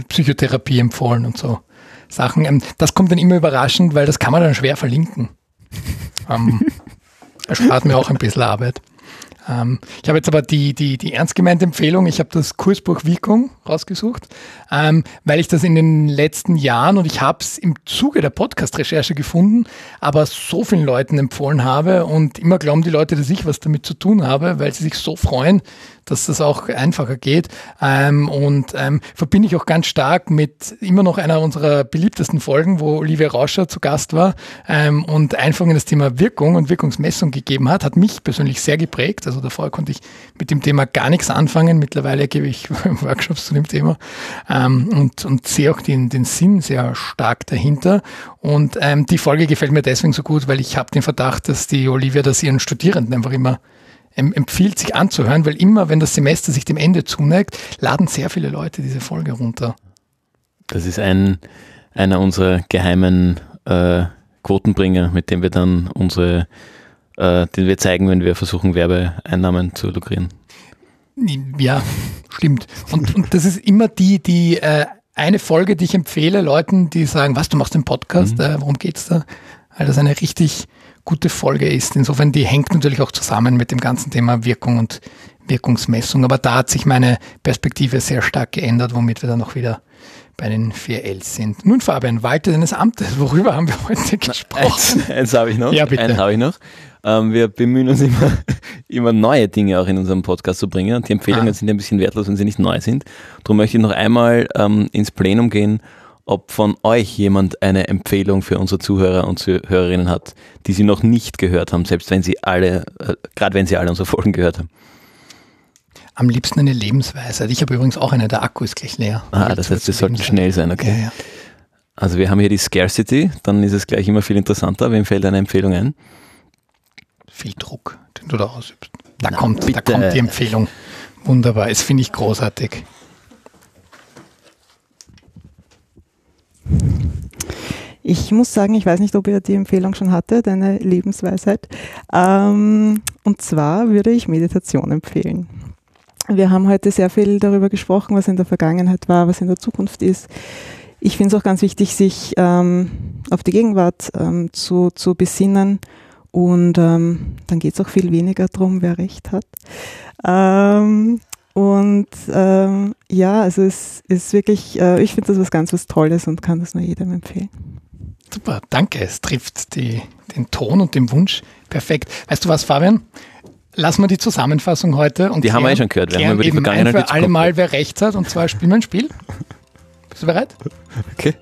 Psychotherapie empfohlen und so. Sachen. Ähm, das kommt dann immer überraschend, weil das kann man dann schwer verlinken. ähm, erspart mir auch ein bisschen Arbeit. Ähm, ich habe jetzt aber die, die, die ernst gemeinte Empfehlung, ich habe das Kursbuch Wirkung rausgesucht, ähm, weil ich das in den letzten Jahren und ich habe es im Zuge der Podcast-Recherche gefunden, aber so vielen Leuten empfohlen habe und immer glauben die Leute, dass ich was damit zu tun habe, weil sie sich so freuen, dass das auch einfacher geht. Ähm, und ähm, verbinde ich auch ganz stark mit immer noch einer unserer beliebtesten Folgen, wo Olivia Rauscher zu Gast war ähm, und Einführung in das Thema Wirkung und Wirkungsmessung gegeben hat, hat mich persönlich sehr geprägt. Also davor konnte ich mit dem Thema gar nichts anfangen. Mittlerweile gebe ich Workshops zu dem Thema ähm, und, und sehe auch den, den Sinn sehr stark dahinter. Und ähm, die Folge gefällt mir deswegen so gut, weil ich habe den Verdacht, dass die Olivia das ihren Studierenden einfach immer empfiehlt, sich anzuhören, weil immer, wenn das Semester sich dem Ende zuneigt, laden sehr viele Leute diese Folge runter. Das ist ein, einer unserer geheimen äh, Quotenbringer, mit dem wir dann unsere, äh, den wir zeigen, wenn wir versuchen, Werbeeinnahmen zu lukrieren. Ja, stimmt. Und, und das ist immer die, die äh, eine Folge, die ich empfehle, Leuten, die sagen, was, du machst den Podcast, mhm. äh, worum geht's da? Weil das eine richtig gute Folge ist. Insofern, die hängt natürlich auch zusammen mit dem ganzen Thema Wirkung und Wirkungsmessung. Aber da hat sich meine Perspektive sehr stark geändert, womit wir dann auch wieder bei den 4Ls sind. Nun, Fabian, Walter deines Amtes, worüber haben wir heute gesprochen? Eins, eins habe ich noch. Ja, bitte. Eins habe ich noch. Ähm, wir bemühen uns immer, immer neue Dinge auch in unserem Podcast zu bringen. Und die Empfehlungen ah. sind ein bisschen wertlos, wenn sie nicht neu sind. Darum möchte ich noch einmal ähm, ins Plenum gehen, ob von euch jemand eine Empfehlung für unsere Zuhörer und Zuhörerinnen hat, die sie noch nicht gehört haben, selbst wenn sie alle, äh, gerade wenn sie alle unsere Folgen gehört haben. Am liebsten eine Lebensweise. Ich habe übrigens auch eine, der Akku ist gleich leer. Ah, das heißt, wir sollten schnell sein, okay. Ja, ja. Also wir haben hier die Scarcity, dann ist es gleich immer viel interessanter. Wem fällt eine Empfehlung ein? viel Druck, den du da ausübst. Da, Na, kommt, da kommt die Empfehlung. Wunderbar, das finde ich großartig. Ich muss sagen, ich weiß nicht, ob ihr die Empfehlung schon hatte, deine Lebensweisheit. Ähm, und zwar würde ich Meditation empfehlen. Wir haben heute sehr viel darüber gesprochen, was in der Vergangenheit war, was in der Zukunft ist. Ich finde es auch ganz wichtig, sich ähm, auf die Gegenwart ähm, zu, zu besinnen und ähm, dann geht es auch viel weniger darum, wer recht hat. Ähm, und ähm, ja, also es ist wirklich, äh, ich finde das was ganz was Tolles und kann das nur jedem empfehlen. Super, danke. Es trifft die, den Ton und den Wunsch perfekt. Weißt du was, Fabian? Lassen wir die Zusammenfassung heute und die klären, haben wir eh schon gehört. Wir haben über die Vergangenheit für alle Mal, wer recht hat. Und zwar spielen wir ein Spiel. Bist du bereit? Okay.